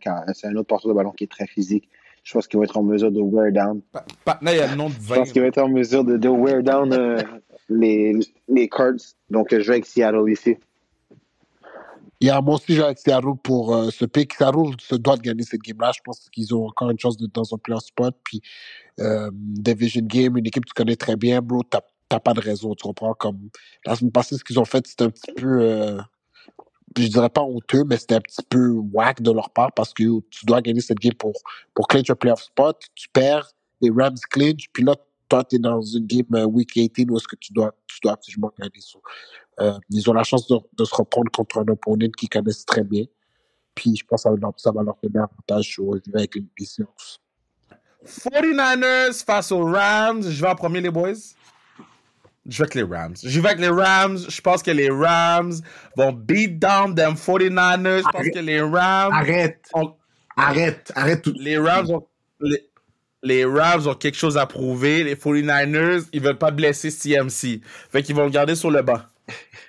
un, autre porteur de ballon qui est très physique. Je pense qu'il va être en mesure de wear down. Patna, il y a le nom de 20. Je pense qu'il va être en mesure de, de wear down euh, les, les cards. Donc, je vais avec Seattle ici. Il y a moi aussi, je vais avec Seattle pour euh, ce pick. Seattle se doit de gagner cette game-là. Je pense qu'ils ont encore une chance de dans un playoff spot. Puis, euh, Division Game, une équipe que tu connais très bien, bro, t'as pas de raison. Tu comprends? Comme la semaine passée, ce qu'ils ont fait, c'était un petit peu. Euh, je dirais pas honteux, mais c'était un petit peu whack de leur part parce que tu dois gagner cette game pour, pour clinch un playoff spot. Tu perds, les Rams clinch, puis là, toi, tu es dans une game euh, week 18 où est-ce que tu dois, tu dois absolument gagner. Euh, ils ont la chance de, de, se reprendre contre un opponent qu'ils connaissent très bien. Puis je pense que ça va leur, donner avantage avec les Seahawks. 49ers face aux Rams. Je vais en premier, les boys. Je vais avec les Rams. Je vais avec les Rams. Je pense que les Rams vont beat down them 49ers. Je pense que les Rams. Arrête. Arrête. Arrête tout. Les Rams ont. Les, Rams ont quelque chose à prouver. Les 49ers, ils veulent pas blesser CMC. Fait qu'ils vont le garder sur le banc.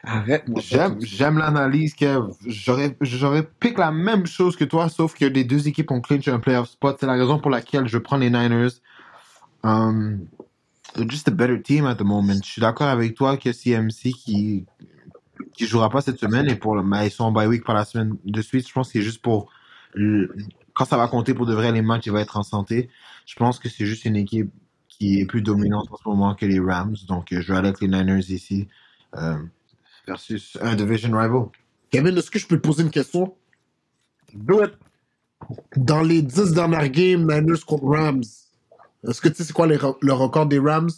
Arrête. J'aime, j'aime l'analyse que j'aurais, j'aurais pick la même chose que toi, sauf que les deux équipes ont clinch un playoff spot. C'est la raison pour laquelle je prends les Niners. Um, just a better team at the moment. Je suis d'accord avec toi que CMC qui qui jouera pas cette semaine et pour le, mais ils sont en bye week par la semaine de suite. Je pense que c'est juste pour quand ça va compter pour de vrai les matchs, il va être en santé. Je pense que c'est juste une équipe qui est plus dominante en ce moment que les Rams. Donc je vais aller avec les Niners ici euh, versus un division rival. Kevin, est-ce que je peux te poser une question? Do it. Dans les 10 dernières games, Niners contre Rams, est-ce que tu sais c'est quoi le record des Rams?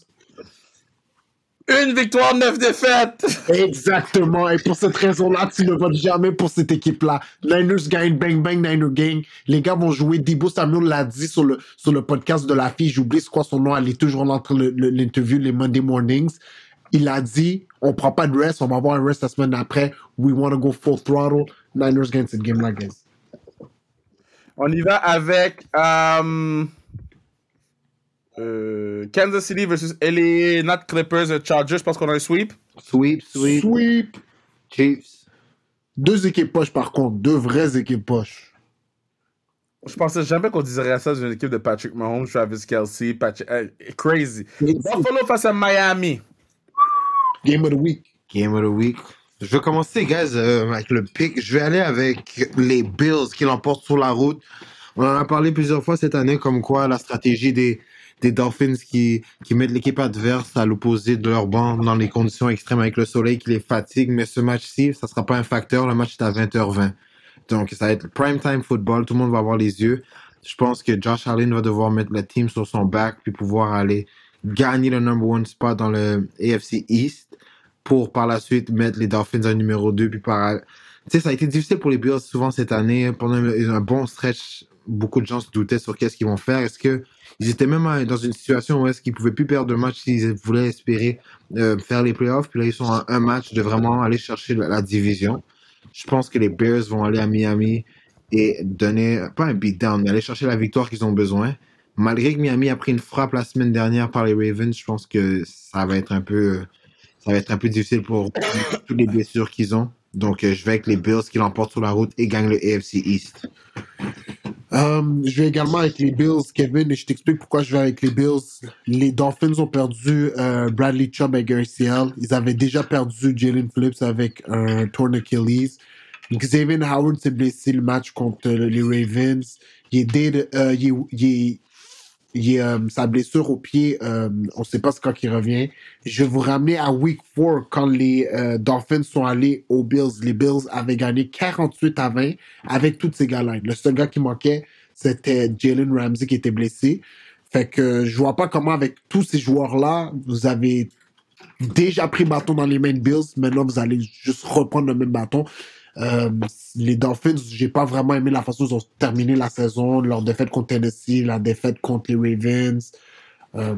Une victoire, neuf défaites! Exactement. Et pour cette raison-là, tu ne votes jamais pour cette équipe-là. Niners gagne, bang bang, Niners gagne. Les gars vont jouer. Debo Samuel l'a dit sur le, sur le podcast de la fille. J'oublie quoi son nom. Elle est toujours entre l'interview les Monday mornings. Il a dit, on prend pas de rest. On va avoir un rest la semaine après. We want to go full throttle. Niners gagne cette game-là, guys. On y va avec, euh, euh, Kansas City versus LA, not Clippers, Chargers. Je pense qu'on a un sweep. Sweep, sweep. Sweep. Chiefs. Deux équipes poches, par contre. Deux vraies équipes poches. Je pensais jamais qu'on dirait ça d'une équipe de Patrick Mahomes, Travis Kelsey, Patrick... crazy. Buffalo face à Miami. Game of the week. Game of the week. Je vais commencer, guys, euh, avec le pick. Je vais aller avec les Bills qui l'emportent sur la route. On en a parlé plusieurs fois cette année, comme quoi la stratégie des, des Dolphins qui, qui mettent l'équipe adverse à l'opposé de leur banc dans les conditions extrêmes avec le soleil qui les fatigue. Mais ce match-ci, ça sera pas un facteur. Le match est à 20h20. Donc, ça va être prime time football. Tout le monde va avoir les yeux. Je pense que Josh Allen va devoir mettre le team sur son back puis pouvoir aller gagner le number one spot dans le AFC East pour par la suite mettre les Dolphins en numéro 2 puis par tu sais ça a été difficile pour les Bills souvent cette année pendant un bon stretch beaucoup de gens se doutaient sur qu'est-ce qu'ils vont faire est-ce que ils étaient même dans une situation où est-ce qu'ils pouvaient plus perdre de match s'ils voulaient espérer euh, faire les playoffs? Puis là, ils sont à un match de vraiment aller chercher la, division. Je pense que les Bears vont aller à Miami et donner, pas un beatdown, mais aller chercher la victoire qu'ils ont besoin. Malgré que Miami a pris une frappe la semaine dernière par les Ravens, je pense que ça va être un peu, ça va être un peu difficile pour toutes les blessures qu'ils ont. Donc, euh, je vais avec les Bills qui l'emportent sur la route et gagnent le AFC East. Euh, je vais également avec les Bills, Kevin, et je t'explique pourquoi je vais avec les Bills. Les Dolphins ont perdu euh, Bradley Chubb avec un Ils avaient déjà perdu Jalen Phillips avec un torn Achilles. Xavier Howard s'est blessé le match contre les Ravens. Il est, euh, il il il, euh, sa blessure au pied, euh, on sait pas quand il revient. Je vais vous ramener à Week 4 quand les euh, Dolphins sont allés aux Bills. Les Bills avaient gagné 48 à 20 avec toutes ces gars-là. Le seul gars qui manquait, c'était Jalen Ramsey qui était blessé. Fait que je vois pas comment avec tous ces joueurs-là, vous avez déjà pris bâton dans les mains Bills. Maintenant, vous allez juste reprendre le même bâton. Euh, les Dolphins, j'ai pas vraiment aimé la façon dont ils ont terminé la saison, leur défaite contre Tennessee, la défaite contre les Ravens. Euh,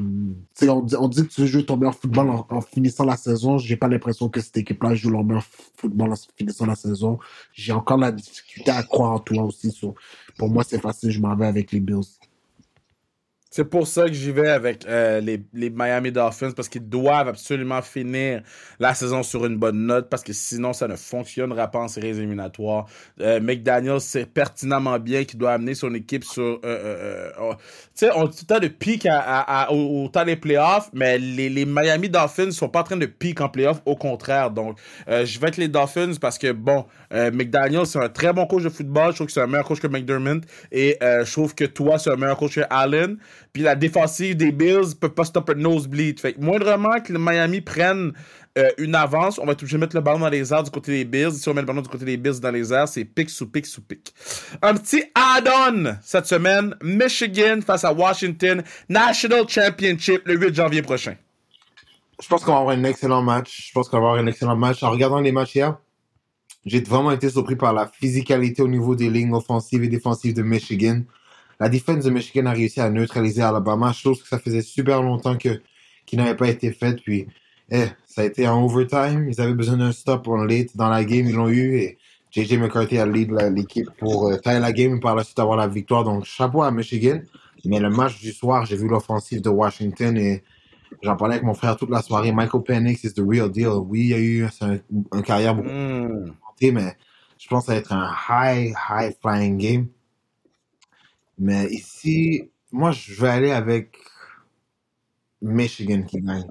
on, dit, on, dit, que tu joues ton meilleur football en, finissant la saison. J'ai pas l'impression que cette équipe-là joue leur meilleur football en finissant la saison. J'ai encore la difficulté à croire en toi aussi. pour moi, c'est facile. Je m'en vais avec les Bills. C'est pour ça que j'y vais avec euh, les, les Miami Dolphins parce qu'ils doivent absolument finir la saison sur une bonne note parce que sinon ça ne fonctionnera pas en séries éliminatoires. Euh, McDaniel sait pertinemment bien qu'il doit amener son équipe sur. Euh, euh, euh, tu sais, on dit tout le temps de pic à, à- au, temps des playoffs, mais les, les Miami Dolphins sont pas en train de pic en playoffs, au contraire. Donc, je vais avec les Dolphins parce que, bon, McDaniel, c'est un très bon coach de football. Je trouve que c'est un meilleur coach que McDermott. Et je trouve que toi, c'est un meilleur coach que Allen. Puis la défensive des Bills peut pas stopper le nosebleed. Fait moindrement que le Miami prenne euh, une avance, on va être obligé de mettre le ballon dans les airs du côté des Bills. Si on met le ballon du côté des Bills dans les airs, c'est pic sous pic sous pic. Un petit add-on cette semaine. Michigan face à Washington. National Championship le 8 janvier prochain. Je pense qu'on va avoir un excellent match. Je pense qu'on va avoir un excellent match. En regardant les matchs hier, j'ai vraiment été surpris par la physicalité au niveau des lignes offensives et défensives de Michigan. La défense de Michigan a réussi à neutraliser Alabama, chose que ça faisait super longtemps que qui n'avait pas été faite. Puis, eh, ça a été en overtime. Ils avaient besoin d'un stop en late dans la game. Ils l'ont eu et JJ McCarthy a lead l'équipe pour euh, tailler la game et par la suite avoir la victoire. Donc, chapeau à Michigan. Mais le match du soir, j'ai vu l'offensive de Washington et J'en parlais avec mon frère toute la soirée. Michael Penix is the real deal. Oui, il y a eu un, une carrière beaucoup montée, mais je pense que ça va être un high, high flying game. Mais ici, moi, je vais aller avec Michigan qui gagne.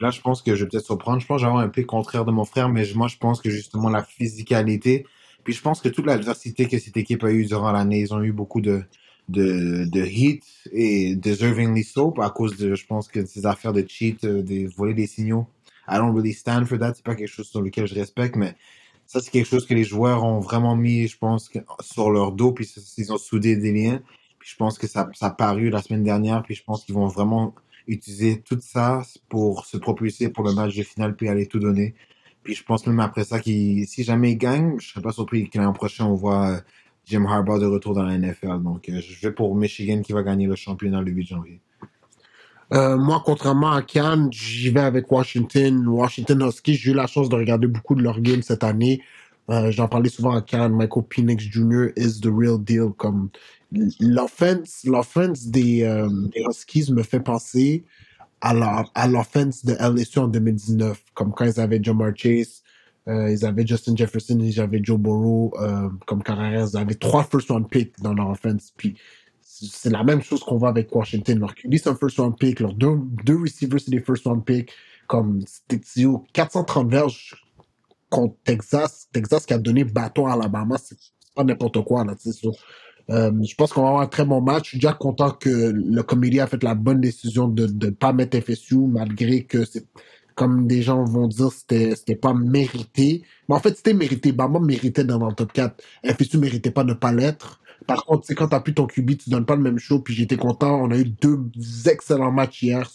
Là, je pense que je vais peut-être surprendre. Je pense que avoir un peu contraire de mon frère, mais moi, je pense que justement la physicalité, puis je pense que toute l'adversité que cette équipe a eue durant l'année, ils ont eu beaucoup de, de, de hit et deservingly so à cause de, je pense que ces affaires de cheat, euh, de voler des signaux. I don't really stand for that. C'est pas quelque chose sur lequel je respecte, mais ça, c'est quelque chose que les joueurs ont vraiment mis, je pense, sur leur dos, puis ils ont soudé des liens. Je pense que ça, ça a paru la semaine dernière, puis je pense qu'ils vont vraiment utiliser tout ça pour se propulser pour le match de finale, puis aller tout donner. Puis je pense même après ça, si jamais ils gagnent, je serais pas surpris que l'an prochain, on voit euh, Jim Harbaugh de retour dans la NFL. Donc, euh, je vais pour Michigan qui va gagner le championnat le 8 janvier. Euh, moi, contrairement à Cannes, j'y vais avec Washington. Washington Huskies, j'ai eu la chance de regarder beaucoup de leurs games cette année. J'en parlais souvent à Cannes. Michael Penix Jr. is the real deal. Comme l'offense, l'offense des, euh, Huskies me fait penser à à l'offense de LSU en 2019. Comme quand ils avaient Jamar Chase, euh, ils avaient Justin Jefferson, ils avaient Joe Burrow euh, comme carrière. Ils avaient trois first round picks dans leur offense. Puis c'est la même chose qu'on voit avec Washington. Leur QB, c'est un first round pick. Leurs deux, deux receivers, c'est des first round picks. Comme au 430 verges contre Texas. Texas qui a donné bâton à Alabama, c'est pas n'importe quoi. Là, so, euh, je pense qu'on va avoir un très bon match. Je suis déjà content que le comité a fait la bonne décision de ne pas mettre FSU, malgré que comme des gens vont dire, c'était c'était pas mérité. Mais en fait, c'était mérité. Bama méritait d'être dans le top 4. FSU méritait pas de pas l'être. Par contre, c'est quand t'as plus ton QB, tu donnes pas le même show. Puis j'étais content. On a eu deux excellents matchs hier.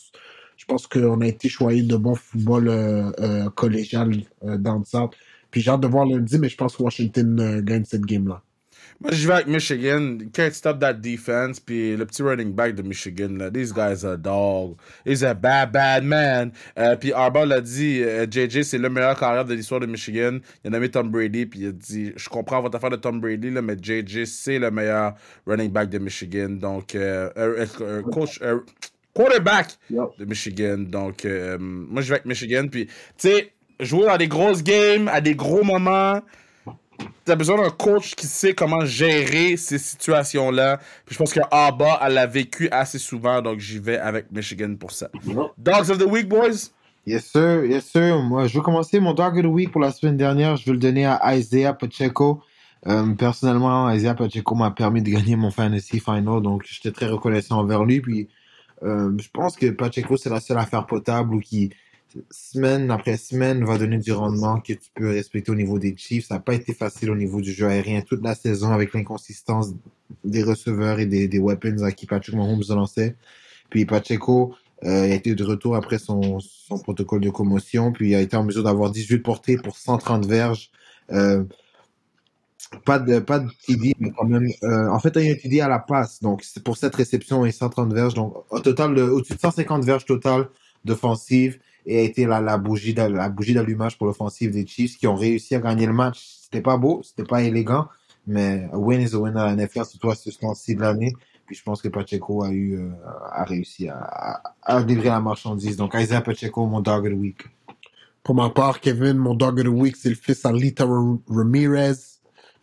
Je pense qu'on a été choyé de bon football euh, euh, collégial euh, dans le centre. Puis j'ai hâte de voir lundi, mais je pense que Washington euh, gagne cette game-là. Moi, je vais avec Michigan. Can't stop that defense. Puis le petit running back de Michigan, là, these guys are dog. He's a bad, bad man. Euh, puis Harbaugh l'a dit, euh, JJ, c'est le meilleur carrière de l'histoire de Michigan. Il a nommé Tom Brady. Puis il a dit, je comprends votre affaire de Tom Brady, là, mais JJ, c'est le meilleur running back de Michigan. Donc, euh, euh, euh, coach, euh, quarterback de Michigan. Donc, euh, moi, je vais avec Michigan. Puis, tu sais, jouer dans des grosses games, à des gros moments, t'as besoin d'un coach qui sait comment gérer ces situations-là. Puis je pense que Abba, elle l'a vécu assez souvent, donc j'y vais avec Michigan pour ça. Dogs of the Week, boys? Yes, sir. Yes, sir. Moi, je vais commencer mon Dog of the Week pour la semaine dernière. Je vais le donner à Isaiah Pacheco. Euh, personnellement, Isaiah Pacheco m'a permis de gagner mon Fantasy Final, donc j'étais très reconnaissant envers lui. Puis, euh, je pense que Pacheco, c'est la seule affaire potable ou qui, semaine après semaine, va donner du rendement que tu peux respecter au niveau des Chiefs. Ça n'a pas été facile au niveau du jeu aérien toute la saison avec l'inconsistance des receveurs et des, weapons à qui Patrick Mahomes se lançait. Puis Pacheco, euh, a été de retour après son, son protocole de commotion, puis il a été en mesure d'avoir 18 portées pour 130 verges. Euh, pas de pas de TD, mais quand même. euh, en fait, il a un TD à la passe, donc pour cette réception et 130 verges. Donc, au total, de- au-dessus de 150 verges total d'offensive et a été la, bougie la bougie d'allumage pour l'offensive des Chiefs qui ont réussi à gagner le match. C'était pas beau, c'était pas élégant, mais a win is a win à la NFL, surtout à ce temps-ci de l'année. Puis je pense que Pacheco a eu, euh, a réussi à, à, à livrer la marchandise. Donc Isaiah Pacheco, mon dog of the week. Pour ma part, Kevin, mon dog of the week, c'est le fils à Lita Ramirez,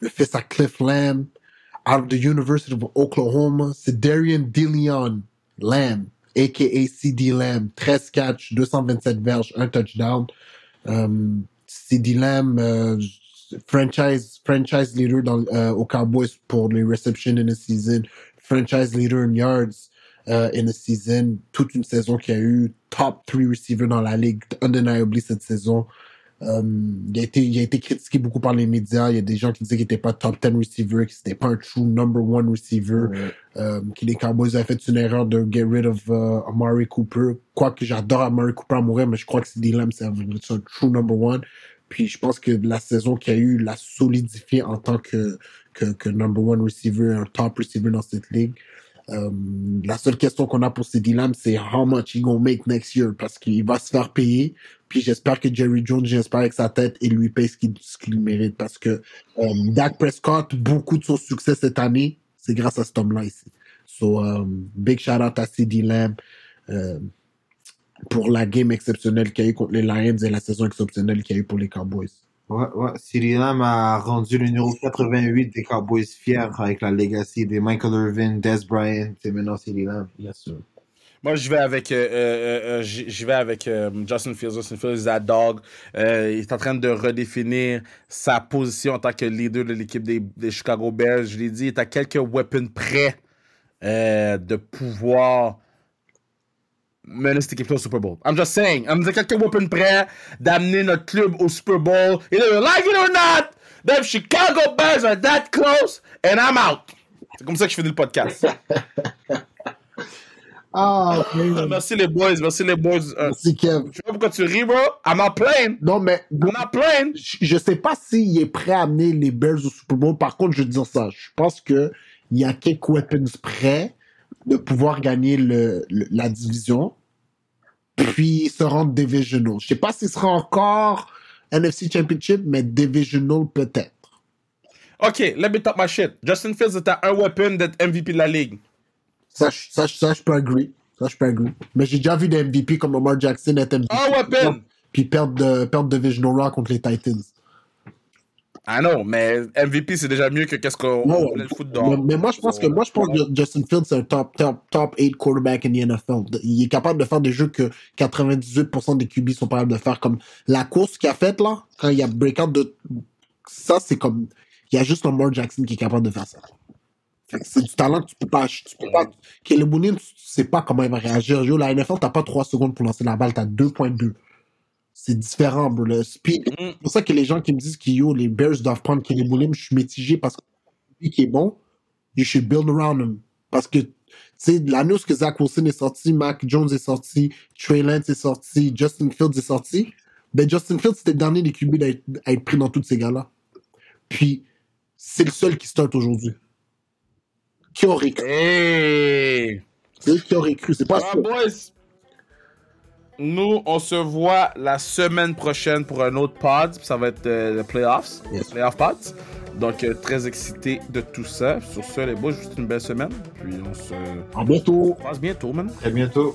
le fils à Cliff Lamb, out of the University of Oklahoma. C'est Darian DeLeon Lamb, a.k.a. CD Lamb. 13 catch, 227 verges, un touchdown. Um, CD Lamb, euh, franchise, franchise leader dans, euh, aux Cowboys pour les receptions in the season. Franchise leader in yards uh, in the season. Toute une saison qui a eu top 3 receiver dans la ligue, undeniably cette saison. Um, il, a été, il a été critiqué beaucoup par les médias. Il y a des gens qui disaient qu'il n'était pas top 10 receiver, qu'il n'était pas un true number one receiver, Ouais. um, que les Cowboys avaient fait une erreur de get rid of uh, Amari Cooper. Quoique j'adore Amari Cooper à mourir, mais je crois que c'est Lamb, c'est un, true number one. Puis je pense que la saison qu'il y a eu l'a solidifié en tant que, que, que number one receiver, un top receiver dans cette ligue. Um, la seule question qu'on a pour CD Lamb, c'est how much he gonna make next year parce qu'il va se faire payer. Puis j'espère que Jerry Jones, j'espère avec sa tête, il lui paye ce qu'il qu'il mérite parce que um, Dak Prescott, beaucoup de son succès cette année, c'est grâce à cet homme-là ici. So, um, big shout out à CD Lamb euh, pour la game exceptionnelle qu'il y a eu contre les Lions et la saison exceptionnelle qu'il y a eu pour les Cowboys. Ouais, ouais. Lamb a rendu le numéro 88 des Cowboys fiers avec la legacy des Michael Irvin, Des Bryant, c'est maintenant Cyril Lamb. Bien sûr. Moi, je vais avec, euh, euh, euh, vais avec euh, Justin Fields. Justin Fields, that dog. Euh, il est en train de redéfinir sa position en tant que leader de l'équipe des, des Chicago Bears. Je l'ai dit, il est à quelques weapons près euh, de pouvoir mener cette équipe au Super Bowl. I'm just saying. I'm just quelques weapons près d'amener notre club au Super Bowl. Either you like it or not, them Chicago Bears are that close, and I'm out. C'est comme ça que je finis le podcast. Ah, merci les boys, merci les boys. Euh, Merci, Kev. je sais pas pourquoi tu ris, bro. I'm not playing. Non, mais I'm not playing. je sais pas s'il est prêt à amener les Bears au Super Bowl. Par contre, je veux dire ça. Je pense que il y a quelques weapons prêts de pouvoir gagner le, le- la division, puis se rendre divisional. Je sais pas s'il sera encore NFC Championship, mais divisional peut-être. Ok, let me talk my shit. Justin Fields est à un weapon d'être MVP de la ligue. Ça, je- ça, ça, je peux agree. Ça, je peux agree. Mais j'ai déjà vu des MVP comme Omar Jackson être MVP. Un weapon. Puis perdre, de, perdre round contre les Titans. Ah non, mais MVP c'est déjà mieux que qu'est-ce qu'on le foot dehors. Mais, mais moi, je pense que moi, je pense que Justin Fields c'est un top, top, top 8 quarterback in the NFL. Il est capable de faire des jeux que 98% des QB sont capables de faire, comme la course qu'il a faite là, quand il y a breakout de, ça c'est comme, il y a juste Lamar Jackson qui est capable de faire ça. C'est du talent que tu peux pas, tu peux pas, Caleb Williams, tu sais pas comment il va réagir. Yo, la NFL, t'as pas 3 secondes pour lancer la balle, t'as 2.2. C'est différent, bro. Le speed, Mm. c'est pour ça que les gens qui me disent que yo, les Bears doivent prendre Caleb Williams, je suis mitigé parce que lui qui est bon, you should build around him. Parce que, tu sais, l'année où Zach Wilson est sorti, Mac Jones est sorti, Trey Lance est sorti, Justin Fields est sorti, ben Justin Fields, c'était le dernier des QB à être pris dans tous ces gars-là. Puis, c'est le seul qui start aujourd'hui. Qui aurait cru? Hey! C'est qui aurait cru? C'est pas Ah, sûr. boys! Nous, on se voit la semaine prochaine pour un autre pod. Ça va être euh, le playoffs. Yes. Playoff pods. Donc, euh, très excité de tout ça. Sur ce, les boys, juste une belle semaine. Puis, on se À bientôt. passe bientôt, man. Très bientôt.